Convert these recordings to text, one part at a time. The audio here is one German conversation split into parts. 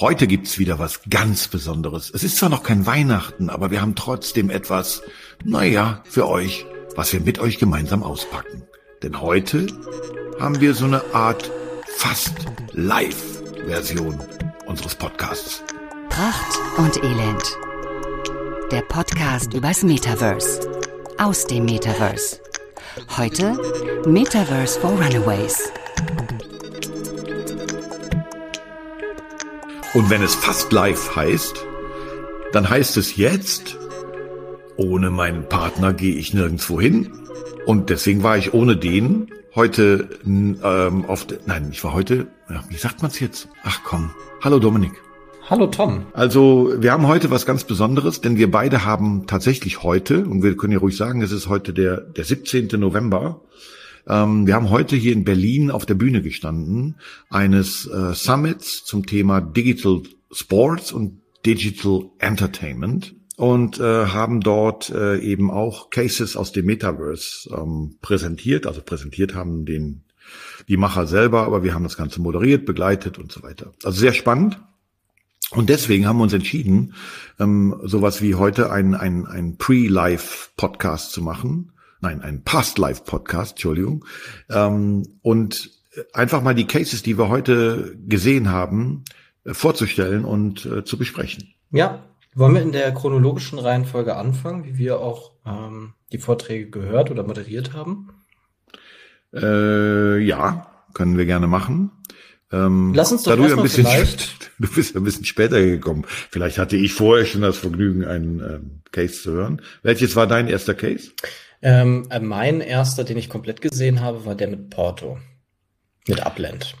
Heute gibt's wieder was ganz Besonderes. Es ist zwar noch kein Weihnachten, aber wir haben trotzdem etwas, naja, für euch, was wir mit euch gemeinsam auspacken. Denn heute haben wir so eine Art fast Live-Version unseres Podcasts. Pracht und Elend. Der Podcast übers Metaverse. Aus dem Metaverse. Heute Metaverse for Runaways. Und wenn es fast live heißt, dann heißt es jetzt, ohne meinen Partner gehe ich nirgendwo hin. Und deswegen war ich ohne den heute ähm, auf, nein, ich war heute, ja, wie sagt man's jetzt? Ach komm, hallo Dominik. Hallo Tom. Also wir haben heute was ganz Besonderes, denn wir beide haben tatsächlich heute, und wir können ja ruhig sagen, es ist heute der, der 17. November, ähm, wir haben heute hier in Berlin auf der Bühne gestanden eines äh, Summits zum Thema Digital Sports und Digital Entertainment und äh, haben dort äh, eben auch Cases aus dem Metaverse ähm, präsentiert. Also präsentiert haben den die Macher selber, aber wir haben das Ganze moderiert, begleitet und so weiter. Also sehr spannend. Und deswegen haben wir uns entschieden, ähm, sowas wie heute ein, ein, ein Pre-Live-Podcast zu machen nein, ein Past-Life-Podcast, Entschuldigung, ähm, und einfach mal die Cases, die wir heute gesehen haben, äh, vorzustellen und äh, zu besprechen. Ja, wollen wir in der chronologischen Reihenfolge anfangen, wie wir auch ähm, die Vorträge gehört oder moderiert haben? Äh, ja, können wir gerne machen. Ähm, Lass uns doch da du, ein bisschen, du bist ein bisschen später gekommen. Vielleicht hatte ich vorher schon das Vergnügen, einen ähm, Case zu hören. Welches war dein erster Case? Ähm, äh, mein erster, den ich komplett gesehen habe, war der mit Porto. Mit Upland.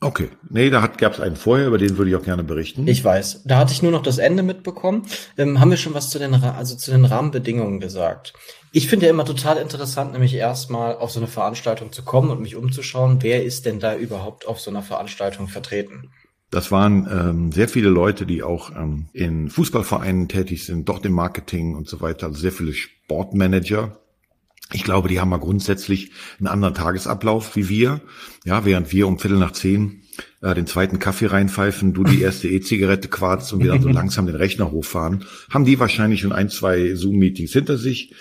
Okay. Nee, da gab es einen vorher, über den würde ich auch gerne berichten. Ich weiß. Da hatte ich nur noch das Ende mitbekommen. Ähm, haben wir schon was zu den, also zu den Rahmenbedingungen gesagt? Ich finde ja immer total interessant, nämlich erstmal auf so eine Veranstaltung zu kommen und mich umzuschauen, wer ist denn da überhaupt auf so einer Veranstaltung vertreten? Das waren ähm, sehr viele Leute, die auch ähm, in Fußballvereinen tätig sind, dort im Marketing und so weiter. Also sehr viele Sportmanager, ich glaube, die haben mal grundsätzlich einen anderen Tagesablauf wie wir. Ja, während wir um Viertel nach zehn äh, den zweiten Kaffee reinpfeifen, du die erste E-Zigarette quarzt und wir dann so langsam den Rechner hochfahren, haben die wahrscheinlich schon ein, zwei Zoom-Meetings hinter sich.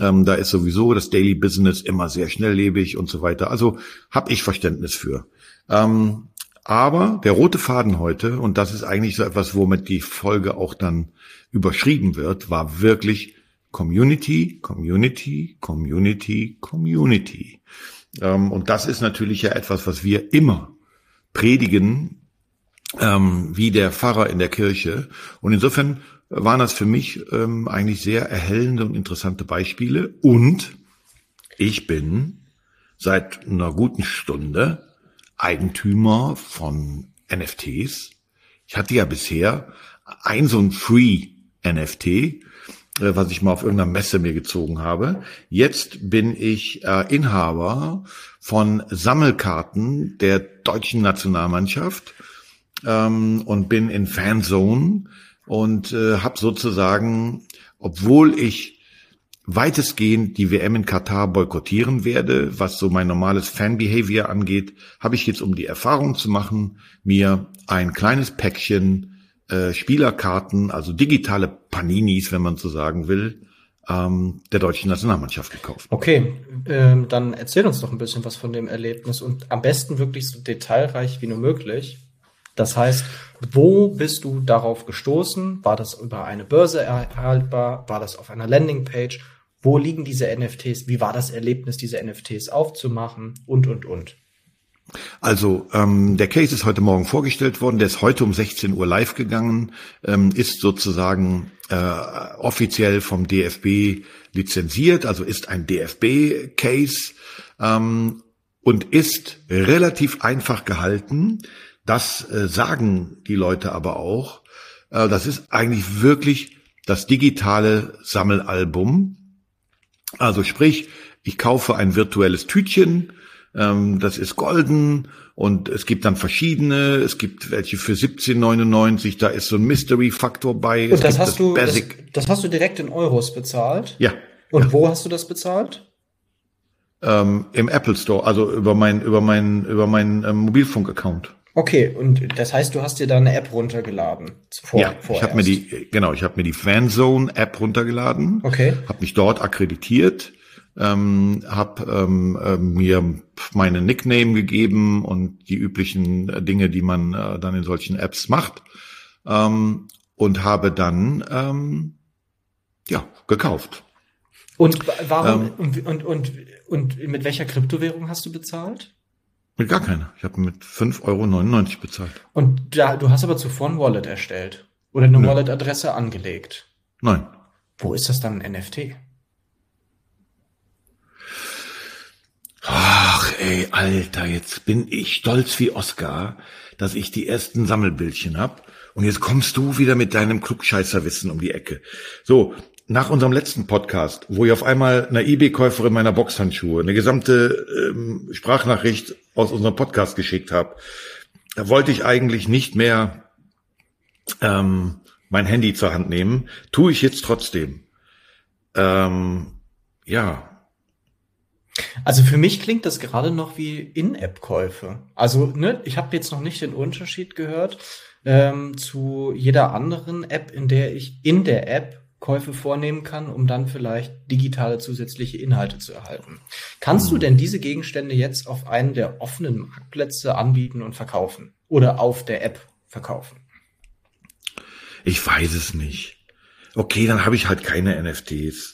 Ähm, da ist sowieso das Daily Business immer sehr schnelllebig und so weiter. Also habe ich Verständnis für. Ähm, aber der rote Faden heute, und das ist eigentlich so etwas, womit die Folge auch dann überschrieben wird, war wirklich Community, Community, Community, Community. Ähm, und das ist natürlich ja etwas, was wir immer predigen, ähm, wie der Pfarrer in der Kirche. Und insofern waren das für mich ähm, eigentlich sehr erhellende und interessante Beispiele. Und ich bin seit einer guten Stunde Eigentümer von NFTs. Ich hatte ja bisher ein so ein Free NFT, was ich mal auf irgendeiner Messe mir gezogen habe. Jetzt bin ich äh, Inhaber von Sammelkarten der deutschen Nationalmannschaft ähm, und bin in Fanzone und äh, habe sozusagen, obwohl ich weitestgehend die WM in Katar boykottieren werde, was so mein normales Fanbehavior angeht, habe ich jetzt, um die Erfahrung zu machen, mir ein kleines Päckchen äh, Spielerkarten, also digitale Paninis, wenn man so sagen will, ähm, der deutschen Nationalmannschaft gekauft. Okay, ähm, dann erzähl uns doch ein bisschen was von dem Erlebnis und am besten wirklich so detailreich wie nur möglich. Das heißt, wo bist du darauf gestoßen? War das über eine Börse erhaltbar? War das auf einer Landingpage? Wo liegen diese NFTs? Wie war das Erlebnis, diese NFTs aufzumachen? Und, und, und. Also ähm, der Case ist heute Morgen vorgestellt worden, der ist heute um 16 Uhr live gegangen, ähm, ist sozusagen äh, offiziell vom DFB lizenziert, also ist ein DFB-Case ähm, und ist relativ einfach gehalten. Das äh, sagen die Leute aber auch. Äh, das ist eigentlich wirklich das digitale Sammelalbum. Also sprich, ich kaufe ein virtuelles Tütchen, ähm, das ist golden und es gibt dann verschiedene. Es gibt welche für 17,99. Da ist so ein Mystery-Faktor bei. Und das hast das du, das, das, hast du direkt in Euros bezahlt? Ja. Und ja. wo hast du das bezahlt? Ähm, Im Apple Store, also über mein über mein über meinen ähm, Mobilfunk-Account. Okay, und das heißt, du hast dir da eine App runtergeladen? Vor, ja, vorerst. ich habe mir die, genau, ich habe mir die Fanzone App runtergeladen, okay. habe mich dort akkreditiert, ähm, habe ähm, äh, mir meine Nickname gegeben und die üblichen äh, Dinge, die man äh, dann in solchen Apps macht ähm, und habe dann ähm, ja gekauft. Und warum ähm, und, und, und, und mit welcher Kryptowährung hast du bezahlt? Mit gar keiner. Ich habe mit 5,99 Euro bezahlt. Und da, du hast aber zuvor ein Wallet erstellt oder eine Wallet-Adresse angelegt. Nein. Wo ist das dann ein NFT? Ach, ey, Alter, jetzt bin ich stolz wie Oscar, dass ich die ersten Sammelbildchen hab. Und jetzt kommst du wieder mit deinem Klugscheißerwissen um die Ecke. So, nach unserem letzten Podcast, wo ich auf einmal einer eBay-Käuferin meiner Boxhandschuhe eine gesamte ähm, Sprachnachricht aus unserem Podcast geschickt habe, da wollte ich eigentlich nicht mehr ähm, mein Handy zur Hand nehmen. Tue ich jetzt trotzdem. Ähm, ja. Also für mich klingt das gerade noch wie In-App-Käufe. Also ne, ich habe jetzt noch nicht den Unterschied gehört ähm, zu jeder anderen App, in der ich in der App Käufe vornehmen kann, um dann vielleicht digitale zusätzliche Inhalte zu erhalten. Kannst du hm. denn diese Gegenstände jetzt auf einen der offenen Marktplätze anbieten und verkaufen oder auf der App verkaufen? Ich weiß es nicht. Okay, dann habe ich halt keine NFTs.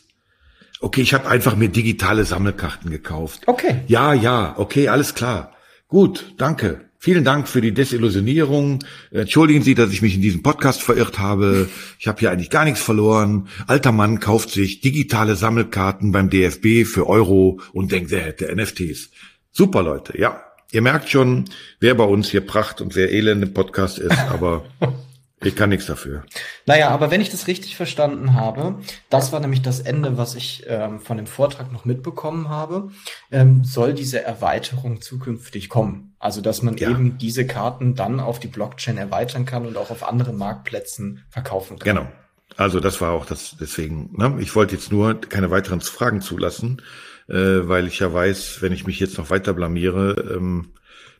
Okay, ich habe einfach mir digitale Sammelkarten gekauft. Okay. Ja, ja, okay, alles klar. Gut, danke. Vielen Dank für die Desillusionierung. Entschuldigen Sie, dass ich mich in diesem Podcast verirrt habe. Ich habe hier eigentlich gar nichts verloren. Alter Mann kauft sich digitale Sammelkarten beim DFB für Euro und denkt, er hätte NFTs. Super Leute, ja. Ihr merkt schon, wer bei uns hier Pracht und wer Elend im Podcast ist, aber ich kann nichts dafür. Naja, aber wenn ich das richtig verstanden habe, das war nämlich das Ende, was ich ähm, von dem Vortrag noch mitbekommen habe, ähm, soll diese Erweiterung zukünftig kommen. Also, dass man ja. eben diese Karten dann auf die Blockchain erweitern kann und auch auf anderen Marktplätzen verkaufen kann. Genau. Also das war auch das deswegen. Ne? Ich wollte jetzt nur keine weiteren Fragen zulassen, äh, weil ich ja weiß, wenn ich mich jetzt noch weiter blamiere, ähm,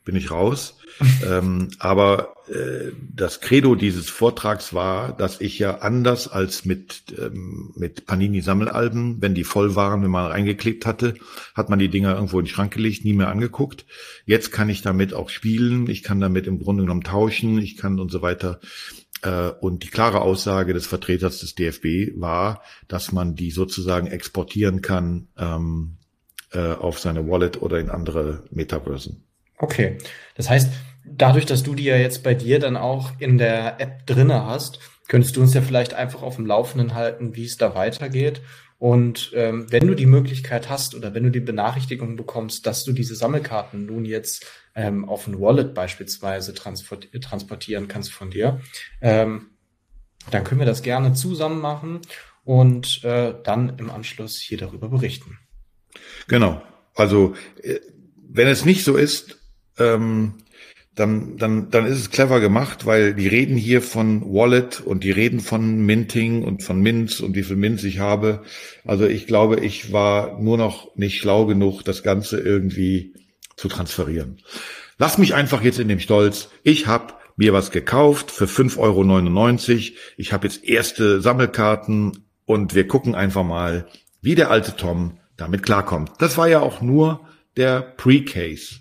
bin ich raus. Ähm, aber äh, das Credo dieses Vortrags war, dass ich ja anders als mit, ähm, mit Panini-Sammelalben, wenn die voll waren, wenn man reingeklebt hatte, hat man die Dinger irgendwo in den Schrank gelegt, nie mehr angeguckt. Jetzt kann ich damit auch spielen, ich kann damit im Grunde genommen tauschen, ich kann und so weiter. Äh, und die klare Aussage des Vertreters des DFB war, dass man die sozusagen exportieren kann ähm, äh, auf seine Wallet oder in andere Metaversen. Okay. Das heißt, dadurch, dass du die ja jetzt bei dir dann auch in der App drinne hast, könntest du uns ja vielleicht einfach auf dem Laufenden halten, wie es da weitergeht. Und ähm, wenn du die Möglichkeit hast oder wenn du die Benachrichtigung bekommst, dass du diese Sammelkarten nun jetzt ähm, auf ein Wallet beispielsweise transportieren kannst von dir, ähm, dann können wir das gerne zusammen machen und äh, dann im Anschluss hier darüber berichten. Genau. Also äh, wenn es nicht so ist, ähm, dann, dann, dann ist es clever gemacht, weil die reden hier von Wallet und die reden von Minting und von Mints und wie viel Mints ich habe. Also ich glaube, ich war nur noch nicht schlau genug, das Ganze irgendwie zu transferieren. Lass mich einfach jetzt in dem Stolz. Ich habe mir was gekauft für 5,99 Euro. Ich habe jetzt erste Sammelkarten und wir gucken einfach mal, wie der alte Tom damit klarkommt. Das war ja auch nur der Pre-Case.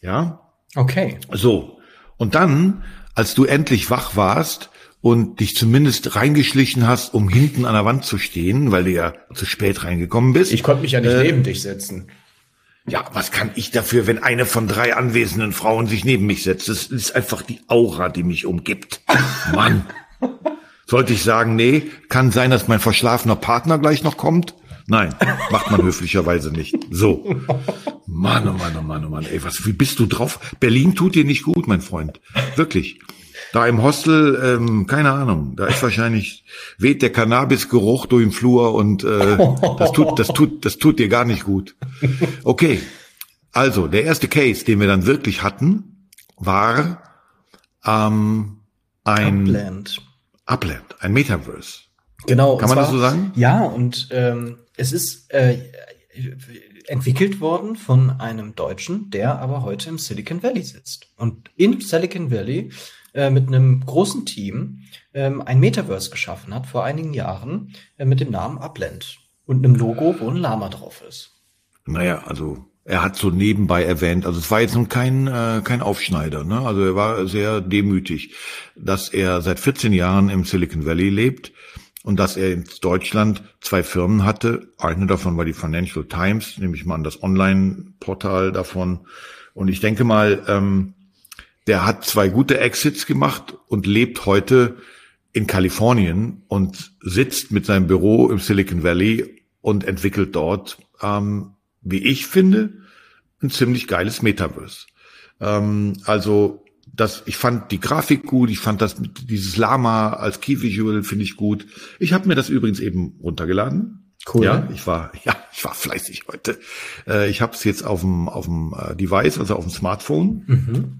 Ja? Okay. So. Und dann, als du endlich wach warst und dich zumindest reingeschlichen hast, um hinten an der Wand zu stehen, weil du ja zu spät reingekommen bist. Ich konnte mich ja nicht äh, neben dich setzen. Ja, was kann ich dafür, wenn eine von drei anwesenden Frauen sich neben mich setzt? Das ist einfach die Aura, die mich umgibt. Mann. Sollte ich sagen, nee, kann sein, dass mein verschlafener Partner gleich noch kommt? Nein, macht man höflicherweise nicht. So. Mann, oh Mann, oh Mann, oh Mann. Ey, was, wie bist du drauf? Berlin tut dir nicht gut, mein Freund. Wirklich. Da im Hostel, ähm, keine Ahnung, da ist wahrscheinlich, weht der Cannabisgeruch durch den Flur und äh, das tut, das tut, das tut dir gar nicht gut. Okay. Also, der erste Case, den wir dann wirklich hatten, war ähm, ein Upland. Upland, ein Metaverse. Genau. Kann man zwar, das so sagen? Ja, und ähm, es ist, äh, entwickelt worden von einem Deutschen, der aber heute im Silicon Valley sitzt. Und in Silicon Valley äh, mit einem großen Team ähm, ein Metaverse geschaffen hat vor einigen Jahren äh, mit dem Namen Upland und einem Logo, wo ein Lama drauf ist. Naja, also er hat so nebenbei erwähnt, also es war jetzt nun kein, äh, kein Aufschneider, ne? also er war sehr demütig, dass er seit 14 Jahren im Silicon Valley lebt und dass er in Deutschland zwei Firmen hatte. Eine davon war die Financial Times, nehme ich mal an das Online-Portal davon. Und ich denke mal, ähm, der hat zwei gute Exits gemacht und lebt heute in Kalifornien und sitzt mit seinem Büro im Silicon Valley und entwickelt dort, ähm, wie ich finde, ein ziemlich geiles Metaverse. Ähm, also das, ich fand die Grafik gut, ich fand das dieses Lama als Key Visual finde ich gut. Ich habe mir das übrigens eben runtergeladen. Cool. Ja, ich war ja, ich war fleißig heute. Äh, ich habe es jetzt auf dem auf dem äh, Device, also auf dem Smartphone. Mhm.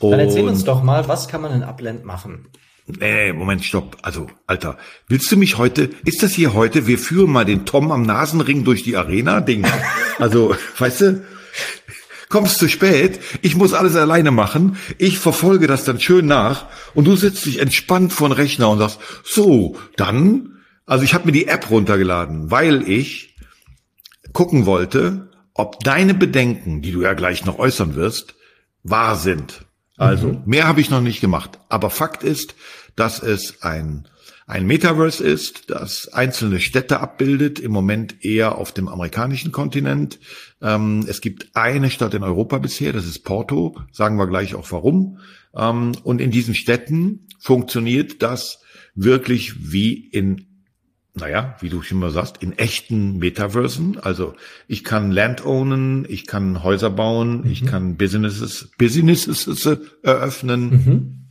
Dann erzähl uns doch mal, was kann man in Upland machen? Nee, Moment, stopp. Also, Alter, willst du mich heute, ist das hier heute, wir führen mal den Tom am Nasenring durch die Arena, Ding. Also, weißt du, kommst zu spät, ich muss alles alleine machen, ich verfolge das dann schön nach und du sitzt dich entspannt vor den Rechner und sagst, so, dann, also ich habe mir die App runtergeladen, weil ich gucken wollte, ob deine Bedenken, die du ja gleich noch äußern wirst, wahr sind. Also, mhm. mehr habe ich noch nicht gemacht. Aber Fakt ist, dass es ein, ein Metaverse ist, das einzelne Städte abbildet, im Moment eher auf dem amerikanischen Kontinent. Ähm, es gibt eine Stadt in Europa bisher, das ist Porto, sagen wir gleich auch warum. Ähm, und in diesen Städten funktioniert das wirklich wie in naja, wie du schon mal sagst, in echten Metaversen. Also ich kann Land ownen, ich kann Häuser bauen, mhm. ich kann Businesses, Businesses eröffnen. Mhm.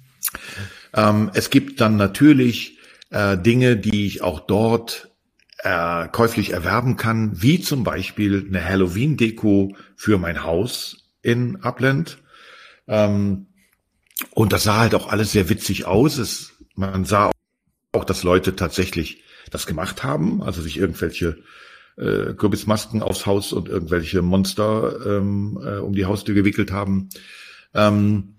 Ähm, es gibt dann natürlich äh, Dinge, die ich auch dort äh, käuflich erwerben kann, wie zum Beispiel eine Halloween-Deko für mein Haus in Upland. Ähm, und das sah halt auch alles sehr witzig aus. Es, man sah auch, dass Leute tatsächlich das gemacht haben, also sich irgendwelche äh, Kürbismasken aufs Haus und irgendwelche Monster ähm, äh, um die Haustür gewickelt haben. Ähm,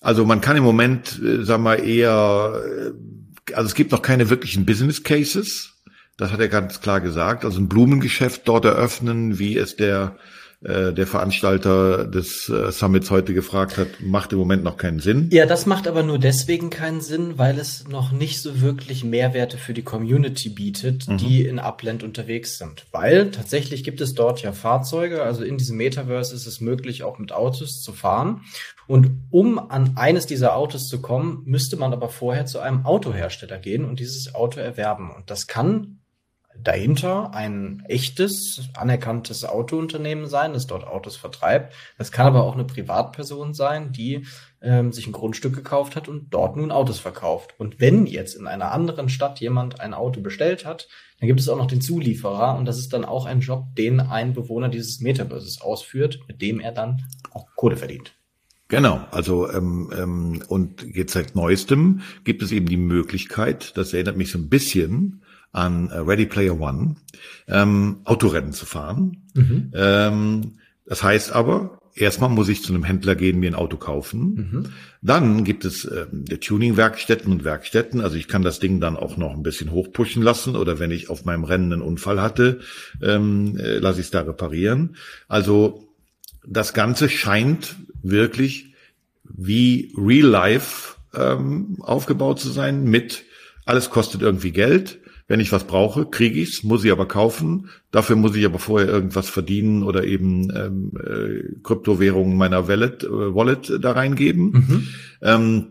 also man kann im Moment, äh, sagen wir eher, äh, also es gibt noch keine wirklichen Business Cases. Das hat er ganz klar gesagt. Also ein Blumengeschäft dort eröffnen, wie es der äh, der Veranstalter des äh, Summits heute gefragt hat, macht im Moment noch keinen Sinn. Ja, das macht aber nur deswegen keinen Sinn, weil es noch nicht so wirklich Mehrwerte für die Community bietet, mhm. die in Upland unterwegs sind. Weil tatsächlich gibt es dort ja Fahrzeuge, also in diesem Metaverse ist es möglich, auch mit Autos zu fahren. Und um an eines dieser Autos zu kommen, müsste man aber vorher zu einem Autohersteller gehen und dieses Auto erwerben. Und das kann dahinter ein echtes, anerkanntes Autounternehmen sein, das dort Autos vertreibt. Das kann aber auch eine Privatperson sein, die ähm, sich ein Grundstück gekauft hat und dort nun Autos verkauft. Und wenn jetzt in einer anderen Stadt jemand ein Auto bestellt hat, dann gibt es auch noch den Zulieferer und das ist dann auch ein Job, den ein Bewohner dieses Metaverses ausführt, mit dem er dann auch Kohle verdient. Genau, also ähm, ähm, und jetzt seit neuestem gibt es eben die Möglichkeit, das erinnert mich so ein bisschen an äh, Ready Player One, ähm, Autorennen zu fahren. Mhm. Ähm, das heißt aber, erstmal muss ich zu einem Händler gehen, mir ein Auto kaufen. Mhm. Dann gibt es äh, Tuning-Werkstätten und Werkstätten. Also ich kann das Ding dann auch noch ein bisschen hochpushen lassen oder wenn ich auf meinem Rennen einen Unfall hatte, ähm, äh, lasse ich es da reparieren. Also das Ganze scheint wirklich wie Real Life ähm, aufgebaut zu sein mit alles kostet irgendwie Geld. Wenn ich was brauche, kriege ich's, muss ich aber kaufen. Dafür muss ich aber vorher irgendwas verdienen oder eben ähm, äh, Kryptowährungen meiner Wallet, äh, Wallet da reingeben. Mhm. Ähm,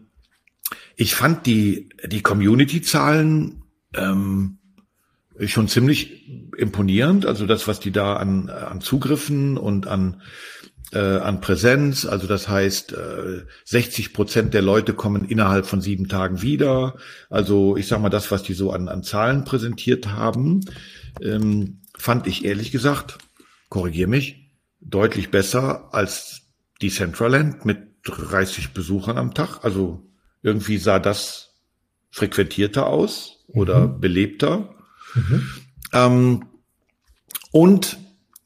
ich fand die, die Community-Zahlen ähm, schon ziemlich imponierend. Also das, was die da an, an Zugriffen und an äh, an Präsenz. Also das heißt, äh, 60 Prozent der Leute kommen innerhalb von sieben Tagen wieder. Also ich sag mal, das, was die so an, an Zahlen präsentiert haben, ähm, fand ich ehrlich gesagt, korrigier mich, deutlich besser als die Centraland mit 30 Besuchern am Tag. Also irgendwie sah das frequentierter aus oder mhm. belebter. Mhm. Ähm, und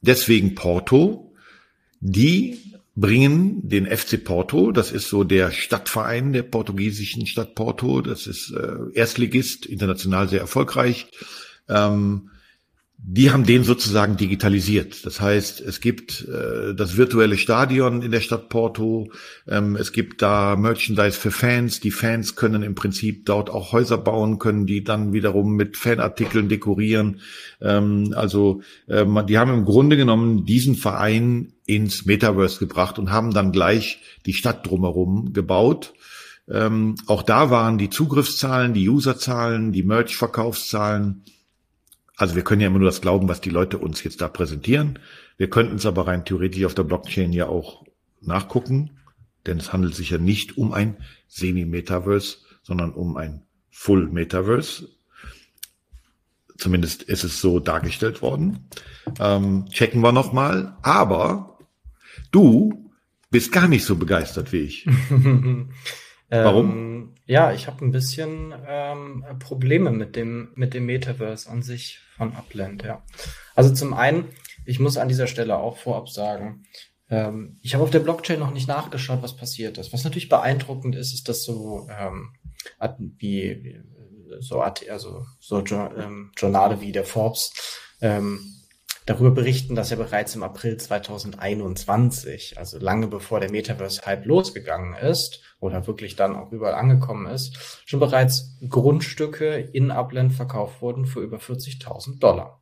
deswegen Porto, die bringen den FC Porto, das ist so der Stadtverein der portugiesischen Stadt Porto, das ist äh, Erstligist, international sehr erfolgreich. Ähm, die haben den sozusagen digitalisiert. Das heißt, es gibt äh, das virtuelle Stadion in der Stadt Porto, ähm, es gibt da Merchandise für Fans. Die Fans können im Prinzip dort auch Häuser bauen, können die dann wiederum mit Fanartikeln dekorieren. Ähm, also äh, die haben im Grunde genommen diesen Verein ins Metaverse gebracht und haben dann gleich die Stadt drumherum gebaut. Ähm, auch da waren die Zugriffszahlen, die Userzahlen, die Merch-Verkaufszahlen also wir können ja immer nur das glauben, was die Leute uns jetzt da präsentieren. Wir könnten es aber rein theoretisch auf der Blockchain ja auch nachgucken, denn es handelt sich ja nicht um ein Semi-Metaverse, sondern um ein Full-Metaverse. Zumindest ist es so dargestellt worden. Ähm, checken wir nochmal. Aber du bist gar nicht so begeistert wie ich. Warum? Ähm, ja, ich habe ein bisschen ähm, Probleme mit dem, mit dem Metaverse an sich von Upland, ja. Also zum einen, ich muss an dieser Stelle auch vorab sagen, ähm, ich habe auf der Blockchain noch nicht nachgeschaut, was passiert ist. Was natürlich beeindruckend ist, ist, dass so ähm, wie, wie so, also so ähm, Journale wie der Forbes ähm, darüber berichten, dass er bereits im April 2021, also lange bevor der Metaverse-Hype losgegangen ist oder wirklich dann auch überall angekommen ist, schon bereits Grundstücke in Upland verkauft wurden für über 40.000 Dollar.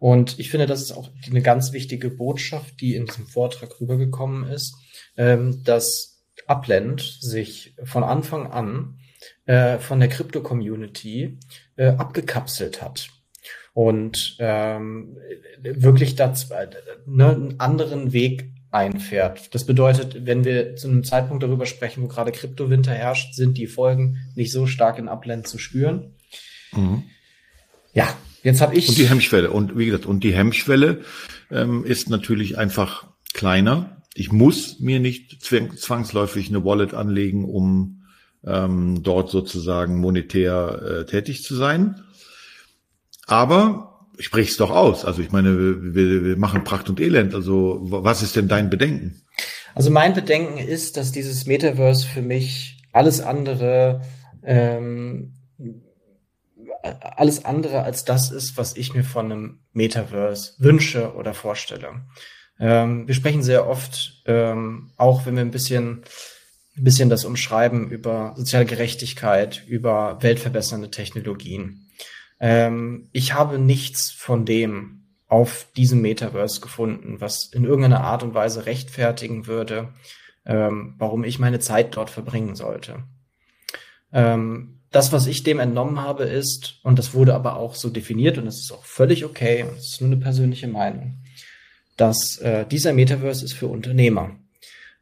Und ich finde, das ist auch eine ganz wichtige Botschaft, die in diesem Vortrag rübergekommen ist, ähm, dass Upland sich von Anfang an äh, von der Krypto-Community äh, abgekapselt hat und ähm, wirklich dazu, ne, einen anderen Weg einfährt. Das bedeutet, wenn wir zu einem Zeitpunkt darüber sprechen, wo gerade Kryptowinter herrscht, sind die Folgen nicht so stark in Upland zu spüren. Mhm. Ja, jetzt habe ich. Und die Hemmschwelle. Und wie gesagt, und die Hemmschwelle ähm, ist natürlich einfach kleiner. Ich muss mir nicht zwangsläufig eine Wallet anlegen, um ähm, dort sozusagen monetär äh, tätig zu sein. Aber sprich's doch aus. Also ich meine, wir, wir machen Pracht und Elend. Also was ist denn dein Bedenken? Also mein Bedenken ist, dass dieses Metaverse für mich alles andere ähm, alles andere als das ist, was ich mir von einem Metaverse wünsche oder vorstelle. Ähm, wir sprechen sehr oft, ähm, auch wenn wir ein bisschen, ein bisschen das umschreiben, über soziale Gerechtigkeit, über weltverbessernde Technologien. Ähm, ich habe nichts von dem auf diesem Metaverse gefunden, was in irgendeiner Art und Weise rechtfertigen würde, ähm, warum ich meine Zeit dort verbringen sollte. Ähm, das, was ich dem entnommen habe, ist, und das wurde aber auch so definiert, und das ist auch völlig okay, und das ist nur eine persönliche Meinung, dass äh, dieser Metaverse ist für Unternehmer.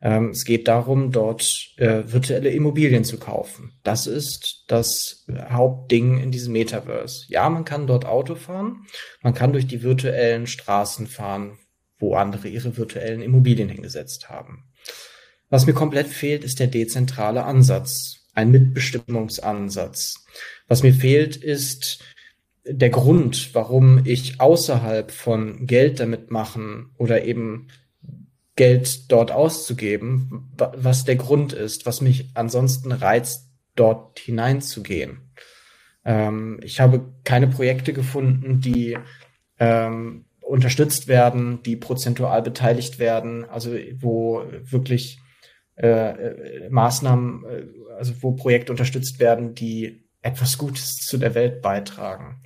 Ähm, es geht darum, dort äh, virtuelle Immobilien zu kaufen. Das ist das Hauptding in diesem Metaverse. Ja, man kann dort Auto fahren, man kann durch die virtuellen Straßen fahren, wo andere ihre virtuellen Immobilien hingesetzt haben. Was mir komplett fehlt, ist der dezentrale Ansatz, ein Mitbestimmungsansatz. Was mir fehlt, ist der Grund, warum ich außerhalb von Geld damit machen oder eben Geld dort auszugeben, was der Grund ist, was mich ansonsten reizt, dort hineinzugehen. Ähm, ich habe keine Projekte gefunden, die ähm, unterstützt werden, die prozentual beteiligt werden, also wo wirklich äh, äh Maßnahmen, äh, also wo Projekte unterstützt werden, die etwas Gutes zu der Welt beitragen.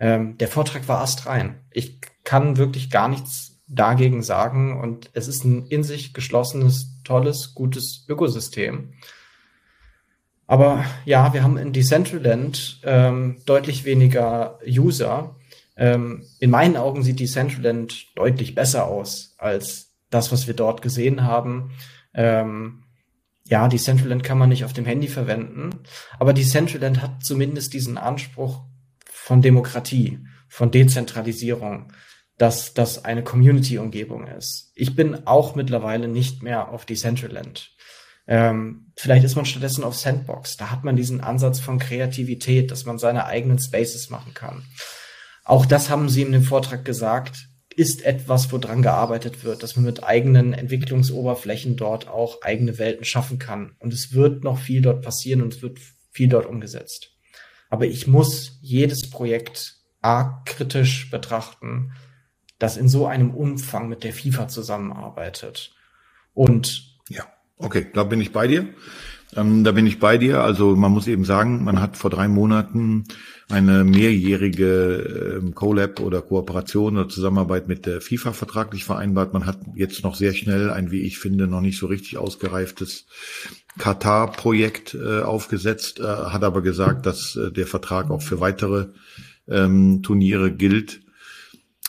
Ähm, der Vortrag war astrein. Ich kann wirklich gar nichts dagegen sagen. Und es ist ein in sich geschlossenes, tolles, gutes Ökosystem. Aber ja, wir haben in Decentraland ähm, deutlich weniger User. Ähm, in meinen Augen sieht Decentraland deutlich besser aus als das, was wir dort gesehen haben. Ähm, ja, Decentraland kann man nicht auf dem Handy verwenden, aber Decentraland hat zumindest diesen Anspruch von Demokratie, von Dezentralisierung dass das eine Community-Umgebung ist. Ich bin auch mittlerweile nicht mehr auf Decentraland. Ähm, vielleicht ist man stattdessen auf Sandbox. Da hat man diesen Ansatz von Kreativität, dass man seine eigenen Spaces machen kann. Auch das haben sie in dem Vortrag gesagt. ist etwas, woran gearbeitet wird, dass man mit eigenen Entwicklungsoberflächen dort auch eigene Welten schaffen kann. Und es wird noch viel dort passieren und es wird viel dort umgesetzt. Aber ich muss jedes Projekt arg kritisch betrachten, das in so einem Umfang mit der FIFA zusammenarbeitet. Und ja, okay, da bin ich bei dir. Ähm, da bin ich bei dir. Also man muss eben sagen, man hat vor drei Monaten eine mehrjährige ähm, Collab oder Kooperation oder Zusammenarbeit mit der FIFA vertraglich vereinbart. Man hat jetzt noch sehr schnell ein, wie ich finde, noch nicht so richtig ausgereiftes Katar-Projekt äh, aufgesetzt, äh, hat aber gesagt, dass äh, der Vertrag auch für weitere ähm, Turniere gilt.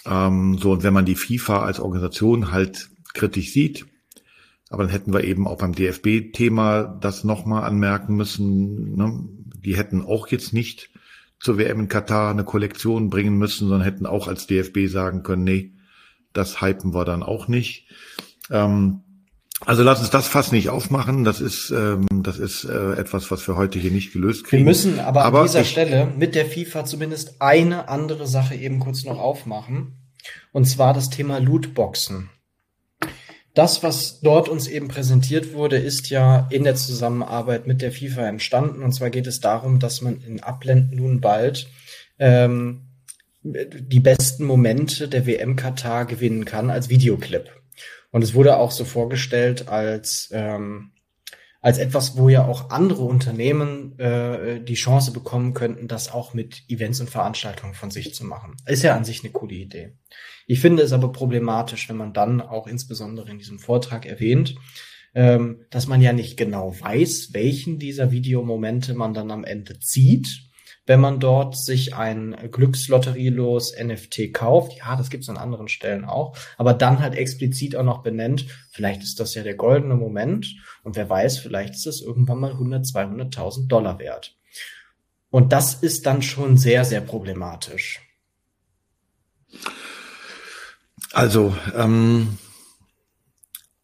Ähm, so, und wenn man die FIFA als Organisation halt kritisch sieht, aber dann hätten wir eben auch beim DFB-Thema das nochmal anmerken müssen. Ne? Die hätten auch jetzt nicht zur WM in Katar eine Kollektion bringen müssen, sondern hätten auch als DFB sagen können, nee, das hypen wir dann auch nicht. Ähm, also lass uns das fast nicht aufmachen. Das ist, ähm, das ist äh, etwas, was wir heute hier nicht gelöst kriegen. Wir müssen aber, aber an dieser Stelle mit der FIFA zumindest eine andere Sache eben kurz noch aufmachen. Und zwar das Thema Lootboxen das, was dort uns eben präsentiert wurde, ist ja in der Zusammenarbeit mit der FIFA entstanden. Und zwar geht es darum, dass man in Abländen nun bald ähm, die besten Momente der WM Katar gewinnen kann als Videoclip. Und es wurde auch so vorgestellt als ähm, als etwas, wo ja auch andere Unternehmen äh, die Chance bekommen könnten, das auch mit Events und Veranstaltungen von sich zu machen. Ist ja an sich eine coole Idee. Ich finde es aber problematisch, wenn man dann auch insbesondere in diesem Vortrag erwähnt, ähm, dass man ja nicht genau weiß, welchen dieser Videomomente man dann am Ende zieht wenn man dort sich ein Glückslotterielos NFT kauft. Ja, das gibt es an anderen Stellen auch. Aber dann halt explizit auch noch benennt, vielleicht ist das ja der goldene Moment. Und wer weiß, vielleicht ist es irgendwann mal 100, 200.000 Dollar wert. Und das ist dann schon sehr, sehr problematisch. Also, ähm,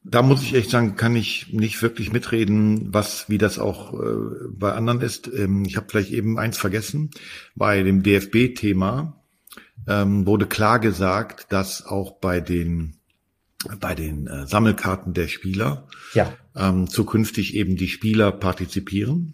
da muss ich echt sagen, kann ich nicht wirklich mitreden, was wie das auch äh, bei anderen ist. Ähm, ich habe vielleicht eben eins vergessen. Bei dem DFB-Thema ähm, wurde klar gesagt, dass auch bei den bei den äh, Sammelkarten der Spieler ja. ähm, zukünftig eben die Spieler partizipieren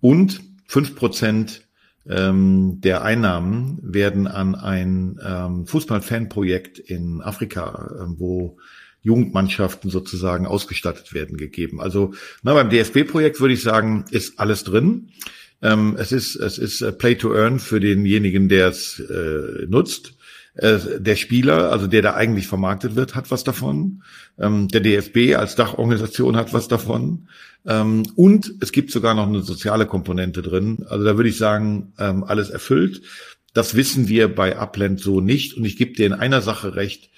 und fünf Prozent ähm, der Einnahmen werden an ein ähm, Fußballfanprojekt in Afrika, äh, wo Jugendmannschaften sozusagen ausgestattet werden gegeben. Also na, beim DFB-Projekt würde ich sagen, ist alles drin. Ähm, es ist es ist äh, Play to Earn für denjenigen, der es äh, nutzt. Äh, der Spieler, also der da eigentlich vermarktet wird, hat was davon. Ähm, der DFB als Dachorganisation hat was davon. Ähm, und es gibt sogar noch eine soziale Komponente drin. Also da würde ich sagen, ähm, alles erfüllt. Das wissen wir bei Upland so nicht. Und ich gebe dir in einer Sache recht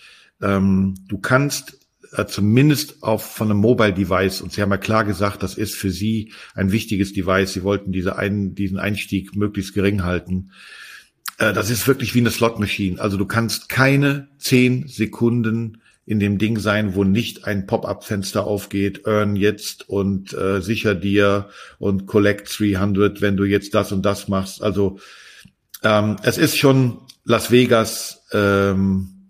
ähm, du kannst äh, zumindest auf von einem Mobile Device, und Sie haben ja klar gesagt, das ist für Sie ein wichtiges Device. Sie wollten diese ein, diesen Einstieg möglichst gering halten. Äh, das ist wirklich wie eine Slot Machine. Also du kannst keine zehn Sekunden in dem Ding sein, wo nicht ein Pop-up-Fenster aufgeht, earn jetzt und äh, sicher dir und collect 300, wenn du jetzt das und das machst. Also ähm, es ist schon Las Vegas ähm,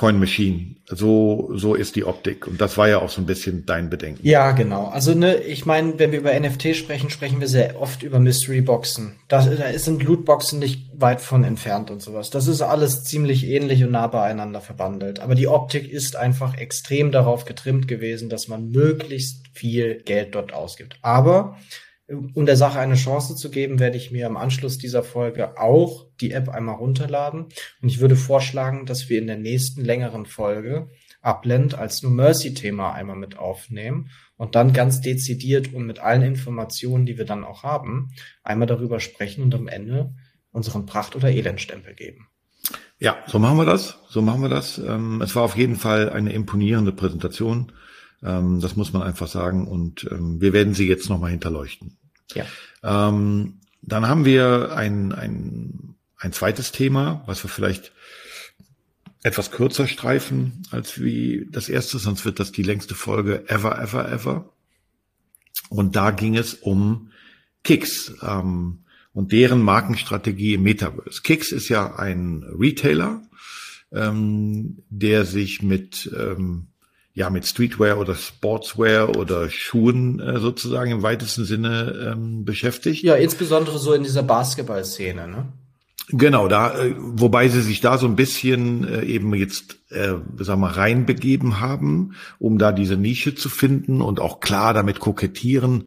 Coin Machine. So, so ist die Optik. Und das war ja auch so ein bisschen dein Bedenken. Ja, genau. Also, ne, ich meine, wenn wir über NFT sprechen, sprechen wir sehr oft über Mystery Boxen. Da, da sind Lootboxen nicht weit von entfernt und sowas. Das ist alles ziemlich ähnlich und nah beieinander verbandelt. Aber die Optik ist einfach extrem darauf getrimmt gewesen, dass man möglichst viel Geld dort ausgibt. Aber um der Sache eine Chance zu geben, werde ich mir am Anschluss dieser Folge auch die App einmal runterladen. Und ich würde vorschlagen, dass wir in der nächsten längeren Folge Upland als No Mercy Thema einmal mit aufnehmen und dann ganz dezidiert und mit allen Informationen, die wir dann auch haben, einmal darüber sprechen und am Ende unseren Pracht- oder Elendstempel geben. Ja, so machen wir das. So machen wir das. Ähm, es war auf jeden Fall eine imponierende Präsentation. Ähm, das muss man einfach sagen. Und ähm, wir werden sie jetzt nochmal hinterleuchten. Ja. Ähm, dann haben wir ein, ein, ein zweites Thema, was wir vielleicht etwas kürzer streifen als wie das erste, sonst wird das die längste Folge ever, ever, ever. Und da ging es um Kicks ähm, und deren Markenstrategie im Metaverse. Kicks ist ja ein Retailer, ähm, der sich mit ähm, ja mit Streetwear oder Sportswear oder Schuhen äh, sozusagen im weitesten Sinne ähm, beschäftigt. Ja, insbesondere so in dieser Basketball-Szene, ne? Genau, da, äh, wobei sie sich da so ein bisschen äh, eben jetzt, äh, sagen wir, reinbegeben haben, um da diese Nische zu finden und auch klar damit kokettieren,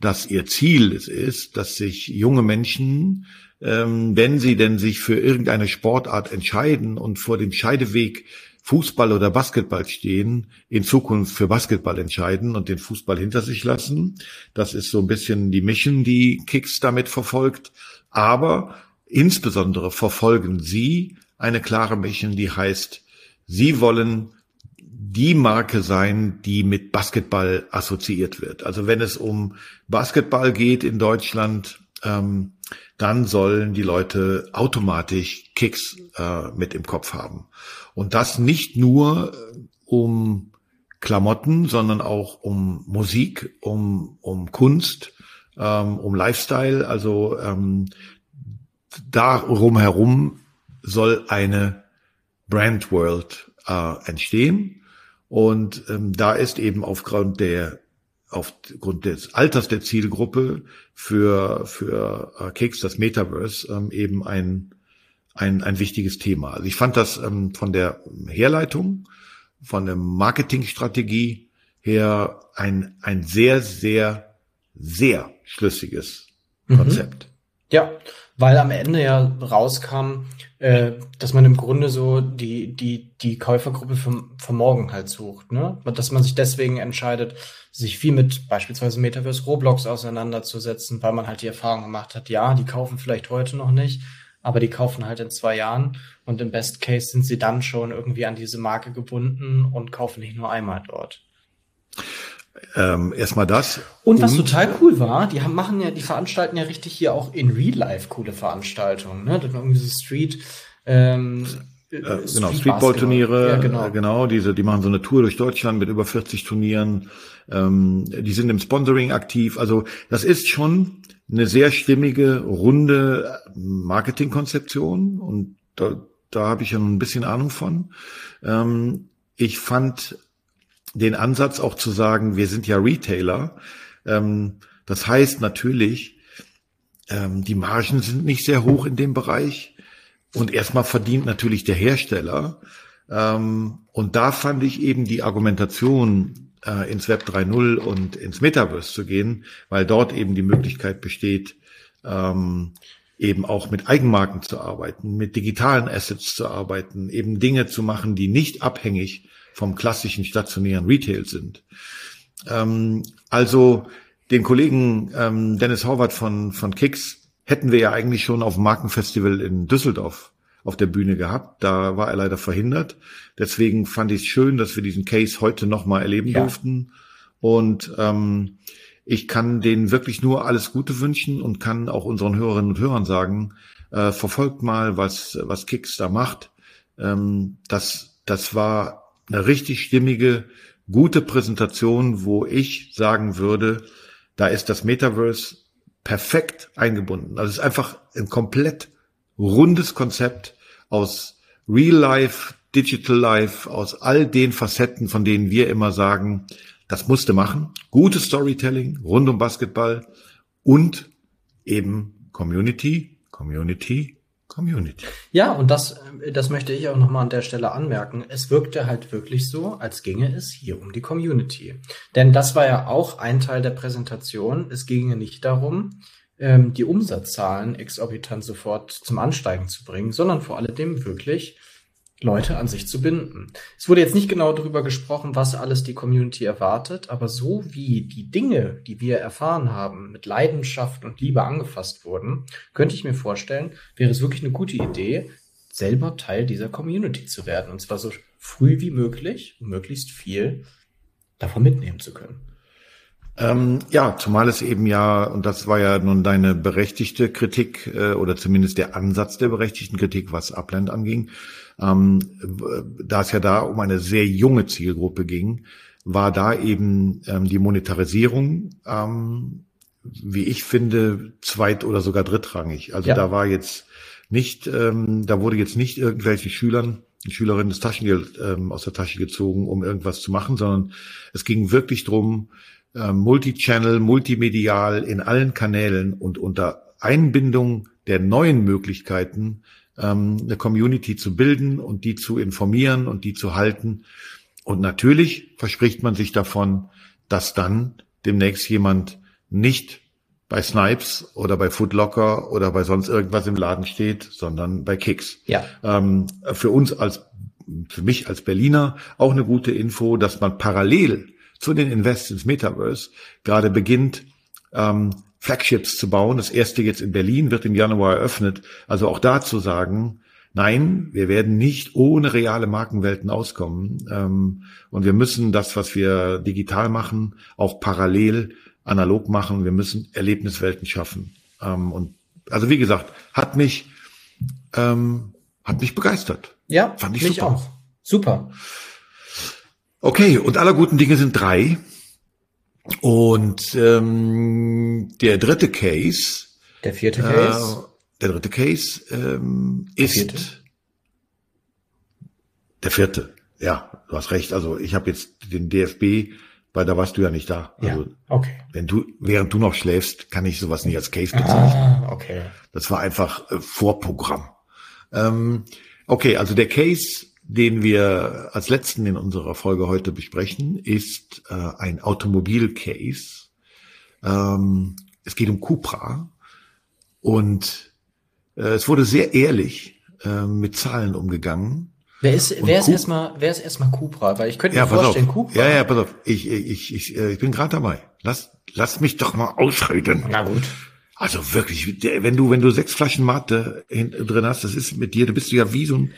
dass ihr Ziel es ist, dass sich junge Menschen, ähm, wenn sie denn sich für irgendeine Sportart entscheiden und vor dem Scheideweg Fußball oder Basketball stehen, in Zukunft für Basketball entscheiden und den Fußball hinter sich lassen. Das ist so ein bisschen die Mission, die Kicks damit verfolgt. Aber Insbesondere verfolgen Sie eine klare Mission, die heißt, Sie wollen die Marke sein, die mit Basketball assoziiert wird. Also wenn es um Basketball geht in Deutschland, ähm, dann sollen die Leute automatisch Kicks äh, mit im Kopf haben. Und das nicht nur äh, um Klamotten, sondern auch um Musik, um, um Kunst, ähm, um Lifestyle. Also ähm, darum herum soll eine Brand World äh, entstehen. Und ähm, da ist eben aufgrund der aufgrund des Alters der Zielgruppe für für äh, Keks das Metaverse ähm, eben ein ein ein wichtiges Thema. Also ich fand das ähm, von der Herleitung, von der Marketingstrategie her ein ein sehr sehr sehr schlüssiges mhm. Konzept. Mhm. Ja, weil am Ende ja rauskam, äh, dass man im Grunde so die, die, die Käufergruppe vom, vom Morgen halt sucht, ne? Dass man sich deswegen entscheidet, sich viel mit beispielsweise Metaverse Roblox auseinanderzusetzen, weil man halt die Erfahrung gemacht hat, ja, die kaufen vielleicht heute noch nicht, aber die kaufen halt in zwei Jahren und im Best Case sind sie dann schon irgendwie an diese Marke gebunden und kaufen nicht nur einmal dort. Ähm, erstmal das. Und was und, total cool war, die haben, machen ja, die veranstalten ja richtig hier auch in Real Life coole Veranstaltungen, ne? Dann irgendwie so Street, ähm, äh, genau, Streetball-Turniere, ja, genau. Äh, genau, diese, die machen so eine Tour durch Deutschland mit über 40 Turnieren. Ähm, die sind im Sponsoring aktiv. Also das ist schon eine sehr stimmige, runde Marketingkonzeption und da, da habe ich ja ein bisschen Ahnung von. Ähm, ich fand den Ansatz auch zu sagen, wir sind ja Retailer. Ähm, das heißt natürlich, ähm, die Margen sind nicht sehr hoch in dem Bereich. Und erstmal verdient natürlich der Hersteller. Ähm, und da fand ich eben die Argumentation, äh, ins Web 3.0 und ins Metaverse zu gehen, weil dort eben die Möglichkeit besteht, ähm, eben auch mit Eigenmarken zu arbeiten, mit digitalen Assets zu arbeiten, eben Dinge zu machen, die nicht abhängig vom klassischen stationären Retail sind. Ähm, also den Kollegen ähm, Dennis Horvath von, von Kicks hätten wir ja eigentlich schon auf dem Markenfestival in Düsseldorf auf der Bühne gehabt. Da war er leider verhindert. Deswegen fand ich es schön, dass wir diesen Case heute nochmal erleben ja. durften. Und ähm, ich kann denen wirklich nur alles Gute wünschen und kann auch unseren Hörerinnen und Hörern sagen, äh, verfolgt mal, was, was Kicks da macht. Ähm, das, das war eine richtig stimmige, gute Präsentation, wo ich sagen würde, da ist das Metaverse perfekt eingebunden. Also es ist einfach ein komplett rundes Konzept aus Real Life, Digital Life, aus all den Facetten, von denen wir immer sagen, das musste machen. Gutes Storytelling rund um Basketball und eben Community, Community, Community. Ja, und das, äh, das möchte ich auch nochmal an der Stelle anmerken. Es wirkte halt wirklich so, als ginge es hier um die Community. Denn das war ja auch ein Teil der Präsentation. Es ginge nicht darum, ähm, die Umsatzzahlen exorbitant sofort zum Ansteigen zu bringen, sondern vor allem wirklich Leute an sich zu binden. Es wurde jetzt nicht genau darüber gesprochen, was alles die Community erwartet, aber so wie die Dinge, die wir erfahren haben, mit Leidenschaft und Liebe angefasst wurden, könnte ich mir vorstellen, wäre es wirklich eine gute Idee, selber Teil dieser Community zu werden. Und zwar so früh wie möglich, um möglichst viel davon mitnehmen zu können. Ähm, ja, zumal es eben ja, und das war ja nun deine berechtigte Kritik, äh, oder zumindest der Ansatz der berechtigten Kritik, was Upland anging, ähm, da es ja da um eine sehr junge Zielgruppe ging, war da eben ähm, die Monetarisierung, ähm, wie ich finde, zweit- oder sogar drittrangig. Also ja. da war jetzt nicht, ähm, da wurde jetzt nicht irgendwelchen Schülern eine Schülerin das Taschengeld ähm, aus der Tasche gezogen, um irgendwas zu machen, sondern es ging wirklich drum, äh, Multichannel, multimedial in allen Kanälen und unter Einbindung der neuen Möglichkeiten ähm, eine Community zu bilden und die zu informieren und die zu halten. Und natürlich verspricht man sich davon, dass dann demnächst jemand nicht bei Snipes oder bei Footlocker oder bei sonst irgendwas im Laden steht, sondern bei Kicks. Ja. Ähm, für uns als, für mich als Berliner auch eine gute Info, dass man parallel zu den Invests ins Metaverse gerade beginnt, ähm, Flagships zu bauen. Das erste jetzt in Berlin wird im Januar eröffnet. Also auch da zu sagen, nein, wir werden nicht ohne reale Markenwelten auskommen. Ähm, und wir müssen das, was wir digital machen, auch parallel analog machen. Wir müssen Erlebniswelten schaffen. Ähm, und also wie gesagt, hat mich, ähm, hat mich begeistert. Ja, fand ich mich super. auch. Super. Okay, und aller guten Dinge sind drei. Und ähm, der dritte Case. Der vierte Case. Äh, der dritte Case ähm, der ist vierte? der vierte. Ja, du hast recht. Also ich habe jetzt den DFB, weil da warst du ja nicht da. Also, ja, okay. Wenn du, während du noch schläfst, kann ich sowas nicht als Case bezeichnen. Ah, okay. Das war einfach äh, Vorprogramm. Ähm, okay, also der Case den wir als letzten in unserer Folge heute besprechen, ist äh, ein Automobilcase. Ähm, es geht um Cupra und äh, es wurde sehr ehrlich äh, mit Zahlen umgegangen. Wer ist, wer ist erstmal, wer ist erstmal Cupra? Weil ich könnte mir ja, vorstellen, auf. Cupra. Ja, ja, pass auf. Ich, ich, ich, äh, ich bin gerade dabei. Lass, lass mich doch mal ausreden. Na gut. Also wirklich, wenn du, wenn du sechs Flaschen Mate drin hast, das ist mit dir, du bist ja wie so ein,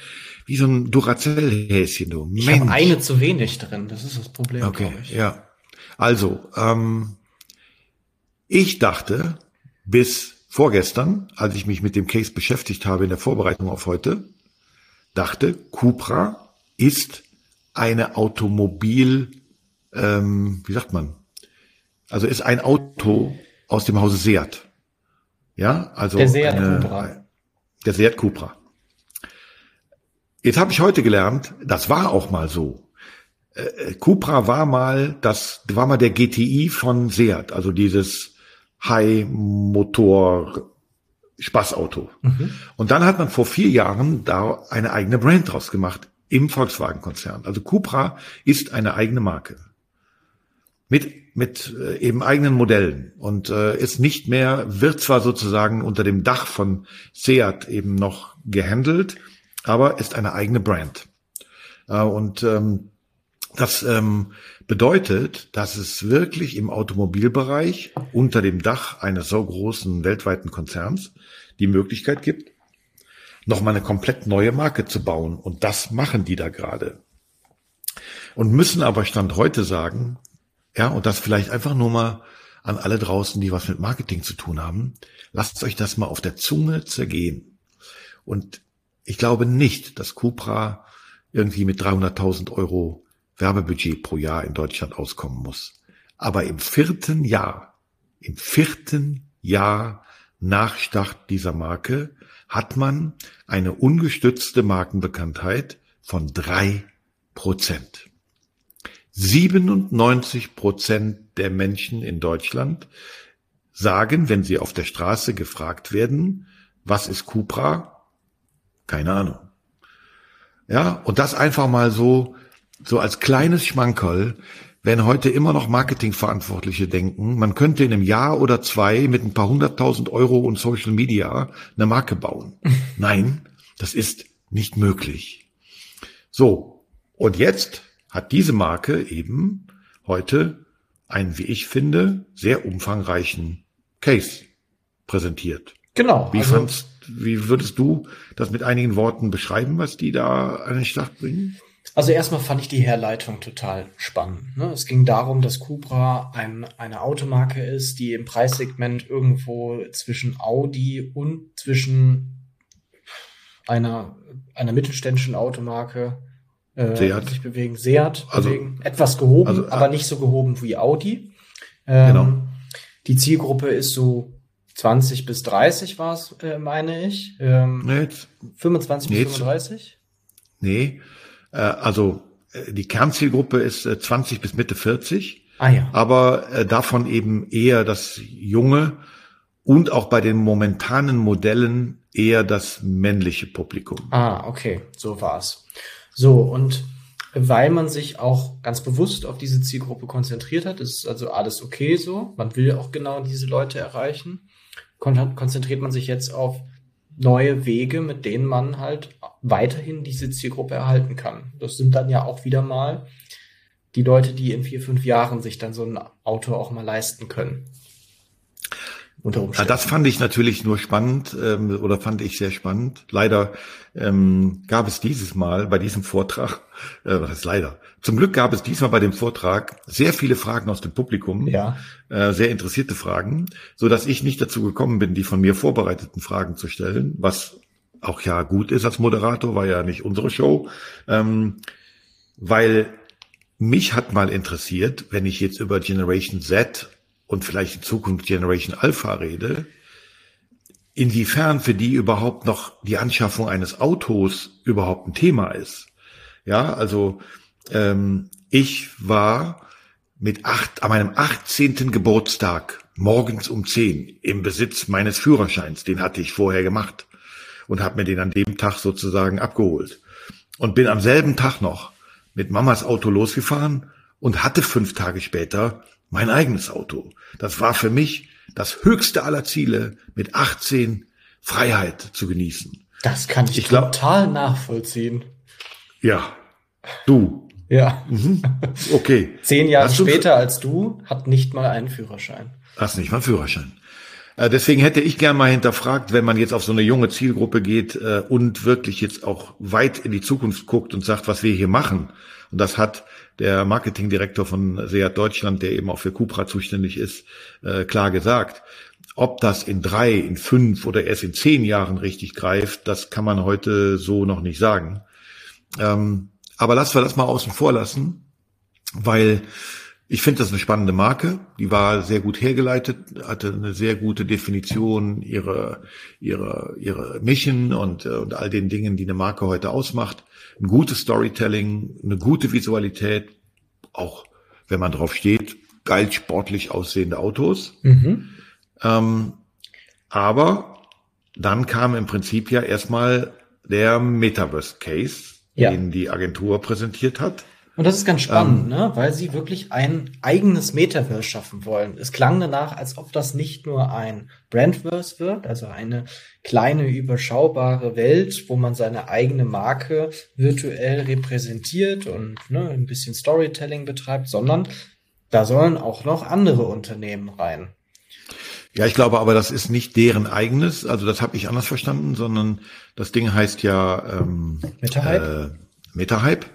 wie so ein Duracell-Häschen, du. Ich habe eine zu wenig drin, das ist das Problem. Okay, ja. Also, ähm, ich dachte bis vorgestern, als ich mich mit dem Case beschäftigt habe in der Vorbereitung auf heute, dachte, Cupra ist eine Automobil, ähm, wie sagt man? Also ist ein Auto aus dem Hause Seat. Ja, also der Seat eine, Cupra. Der Seat Cupra. Jetzt habe ich heute gelernt, das war auch mal so. Äh, äh Cupra war mal das war mal der GTI von Seat, also dieses High Motor Spaßauto. Mhm. Und dann hat man vor vier Jahren da eine eigene Brand draus gemacht im Volkswagen-Konzern. Also Cupra ist eine eigene Marke mit mit äh, eben eigenen Modellen und äh, ist nicht mehr wird zwar sozusagen unter dem Dach von Seat eben noch gehandelt, aber ist eine eigene Brand. Äh, und ähm, das ähm, bedeutet, dass es wirklich im Automobilbereich unter dem Dach eines so großen weltweiten Konzerns die Möglichkeit gibt, nochmal eine komplett neue Marke zu bauen. Und das machen die da gerade. Und müssen aber Stand heute sagen, ja, und das vielleicht einfach nur mal an alle draußen, die was mit Marketing zu tun haben, lasst euch das mal auf der Zunge zergehen. Und ich glaube nicht, dass Cupra irgendwie mit 300.000 Euro Werbebudget pro Jahr in Deutschland auskommen muss. Aber im vierten Jahr, im vierten Jahr nach Start dieser Marke hat man eine ungestützte Markenbekanntheit von drei Prozent. 97 Prozent der Menschen in Deutschland sagen, wenn sie auf der Straße gefragt werden, was ist Cupra? Keine Ahnung. Ja, und das einfach mal so, so als kleines Schmankerl, wenn heute immer noch Marketingverantwortliche denken, man könnte in einem Jahr oder zwei mit ein paar hunderttausend Euro und Social Media eine Marke bauen. Nein, das ist nicht möglich. So. Und jetzt hat diese Marke eben heute einen, wie ich finde, sehr umfangreichen Case präsentiert. Genau. Wie also, fandst wie würdest du das mit einigen Worten beschreiben, was die da an den Start bringen? Also erstmal fand ich die Herleitung total spannend. Ne? Es ging darum, dass Cupra ein, eine Automarke ist, die im Preissegment irgendwo zwischen Audi und zwischen einer, einer mittelständischen Automarke äh, Seat. sich bewegen. Seat also, bewegen. Etwas gehoben, also, aber nicht so gehoben wie Audi. Ähm, genau. Die Zielgruppe ist so 20 bis 30 war es, äh, meine ich. Ähm, nee, 25 nee, bis 35? Nee, äh, also äh, die Kernzielgruppe ist äh, 20 bis Mitte 40. Ah ja. Aber äh, davon eben eher das junge und auch bei den momentanen Modellen eher das männliche Publikum. Ah, okay, so war's. So, und weil man sich auch ganz bewusst auf diese Zielgruppe konzentriert hat, ist also alles okay so. Man will auch genau diese Leute erreichen. Kon konzentriert man sich jetzt auf neue Wege, mit denen man halt weiterhin diese Zielgruppe erhalten kann. Das sind dann ja auch wieder mal die Leute, die in vier, fünf Jahren sich dann so ein Auto auch mal leisten können. Unter Umständen. Ja, das fand ich natürlich nur spannend ähm, oder fand ich sehr spannend. Leider ähm, gab es dieses Mal bei diesem Vortrag, äh, was ist leider, zum Glück gab es diesmal bei dem Vortrag sehr viele Fragen aus dem Publikum, ja. äh, sehr interessierte Fragen, so dass ich nicht dazu gekommen bin, die von mir vorbereiteten Fragen zu stellen, was auch ja gut ist als Moderator, war ja nicht unsere Show, ähm, weil mich hat mal interessiert, wenn ich jetzt über Generation Z und vielleicht in Zukunft Generation Alpha rede, inwiefern für die überhaupt noch die Anschaffung eines Autos überhaupt ein Thema ist. Ja, also ähm, ich war mit acht, an meinem 18. Geburtstag morgens um 10 im Besitz meines Führerscheins. Den hatte ich vorher gemacht und habe mir den an dem Tag sozusagen abgeholt. Und bin am selben Tag noch mit Mamas Auto losgefahren und hatte fünf Tage später mein eigenes Auto. Das war für mich das höchste aller Ziele, mit 18 Freiheit zu genießen. Das kann ich, ich glaub, total nachvollziehen. Ja, du. Ja. Mhm. Okay. Zehn Jahre Hast später als du hat nicht mal einen Führerschein. Hast nicht mal einen Führerschein. Äh, deswegen hätte ich gern mal hinterfragt, wenn man jetzt auf so eine junge Zielgruppe geht äh, und wirklich jetzt auch weit in die Zukunft guckt und sagt, was wir hier machen. Und das hat der Marketingdirektor von Seat Deutschland, der eben auch für Cupra zuständig ist, äh, klar gesagt. Ob das in drei, in fünf oder erst in zehn Jahren richtig greift, das kann man heute so noch nicht sagen. Ähm, aber lassen wir das mal außen vor lassen, weil ich finde das eine spannende Marke. Die war sehr gut hergeleitet, hatte eine sehr gute Definition ihrer, ihrer, ihrer Mission und, äh, und all den Dingen, die eine Marke heute ausmacht ein gutes Storytelling, eine gute Visualität, auch wenn man drauf steht, geil sportlich aussehende Autos. Mhm. Ähm, aber dann kam im Prinzip ja erstmal der Metaverse Case, ja. den die Agentur präsentiert hat. Und das ist ganz spannend, ähm, ne? weil sie wirklich ein eigenes Metaverse schaffen wollen. Es klang danach, als ob das nicht nur ein Brandverse wird, also eine kleine, überschaubare Welt, wo man seine eigene Marke virtuell repräsentiert und ne, ein bisschen Storytelling betreibt, sondern da sollen auch noch andere Unternehmen rein. Ja, ich glaube aber, das ist nicht deren eigenes, also das habe ich anders verstanden, sondern das Ding heißt ja ähm, Metahype. Äh, Metahype.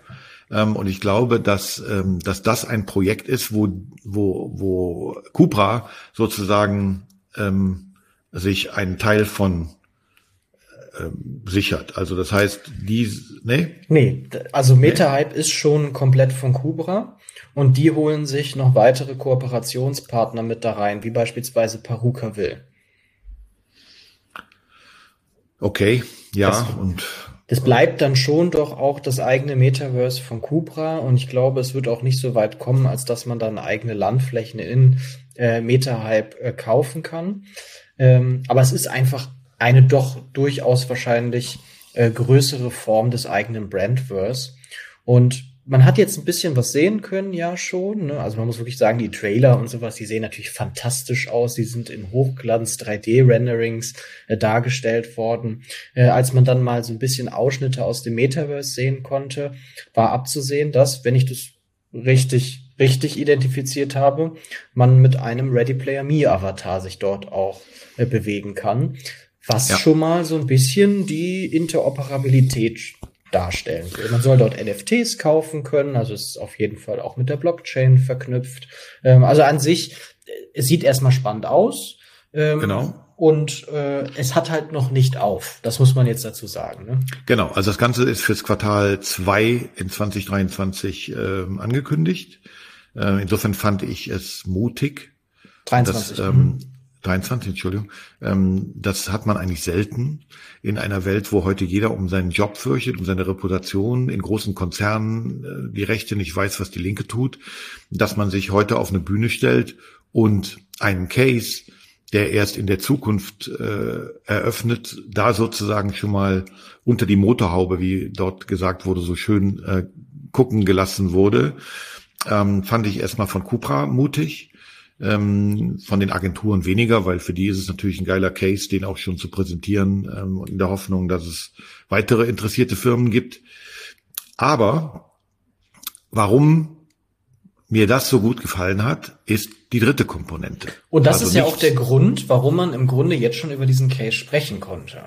Ähm, und ich glaube, dass, ähm, dass das ein Projekt ist, wo, wo, wo Cupra sozusagen ähm, sich einen Teil von ähm, sichert. Also das heißt, die, nee? Nee, also MetaHype nee. ist schon komplett von Cupra und die holen sich noch weitere Kooperationspartner mit da rein, wie beispielsweise Paruka will. Okay, ja, das, und das bleibt dann schon doch auch das eigene Metaverse von Cupra und ich glaube, es wird auch nicht so weit kommen, als dass man dann eigene Landflächen in äh, MetaHype äh, kaufen kann. Ähm, aber es ist einfach eine doch durchaus wahrscheinlich äh, größere Form des eigenen Brandverse. Und man hat jetzt ein bisschen was sehen können, ja schon. Ne? Also man muss wirklich sagen, die Trailer und sowas, die sehen natürlich fantastisch aus. Die sind in Hochglanz 3D-Renderings äh, dargestellt worden. Äh, als man dann mal so ein bisschen Ausschnitte aus dem Metaverse sehen konnte, war abzusehen, dass, wenn ich das richtig richtig identifiziert habe, man mit einem Ready Player Me Avatar sich dort auch äh, bewegen kann. Was ja. schon mal so ein bisschen die Interoperabilität darstellen will. Man soll dort NFTs kaufen können, also es ist auf jeden Fall auch mit der Blockchain verknüpft. Ähm, also an sich, äh, es sieht erstmal spannend aus. Ähm, genau. Und äh, es hat halt noch nicht auf. Das muss man jetzt dazu sagen. Ne? Genau, also das Ganze ist fürs Quartal 2 in 2023 äh, angekündigt. Äh, insofern fand ich es mutig. 23. Dass, ähm, 23, Entschuldigung. Ähm, das hat man eigentlich selten in einer Welt, wo heute jeder um seinen Job fürchtet, um seine Reputation, in großen Konzernen äh, die Rechte nicht weiß, was die Linke tut, dass man sich heute auf eine Bühne stellt und einen Case, der erst in der Zukunft äh, eröffnet, da sozusagen schon mal unter die Motorhaube, wie dort gesagt wurde, so schön äh, gucken gelassen wurde, ähm, fand ich erstmal von Cupra mutig ähm, von den Agenturen weniger, weil für die ist es natürlich ein geiler Case, den auch schon zu präsentieren, ähm, in der Hoffnung, dass es weitere interessierte Firmen gibt. Aber warum mir das so gut gefallen hat, ist die dritte Komponente. Und das also ist ja auch der Grund, warum man im Grunde jetzt schon über diesen Case sprechen konnte.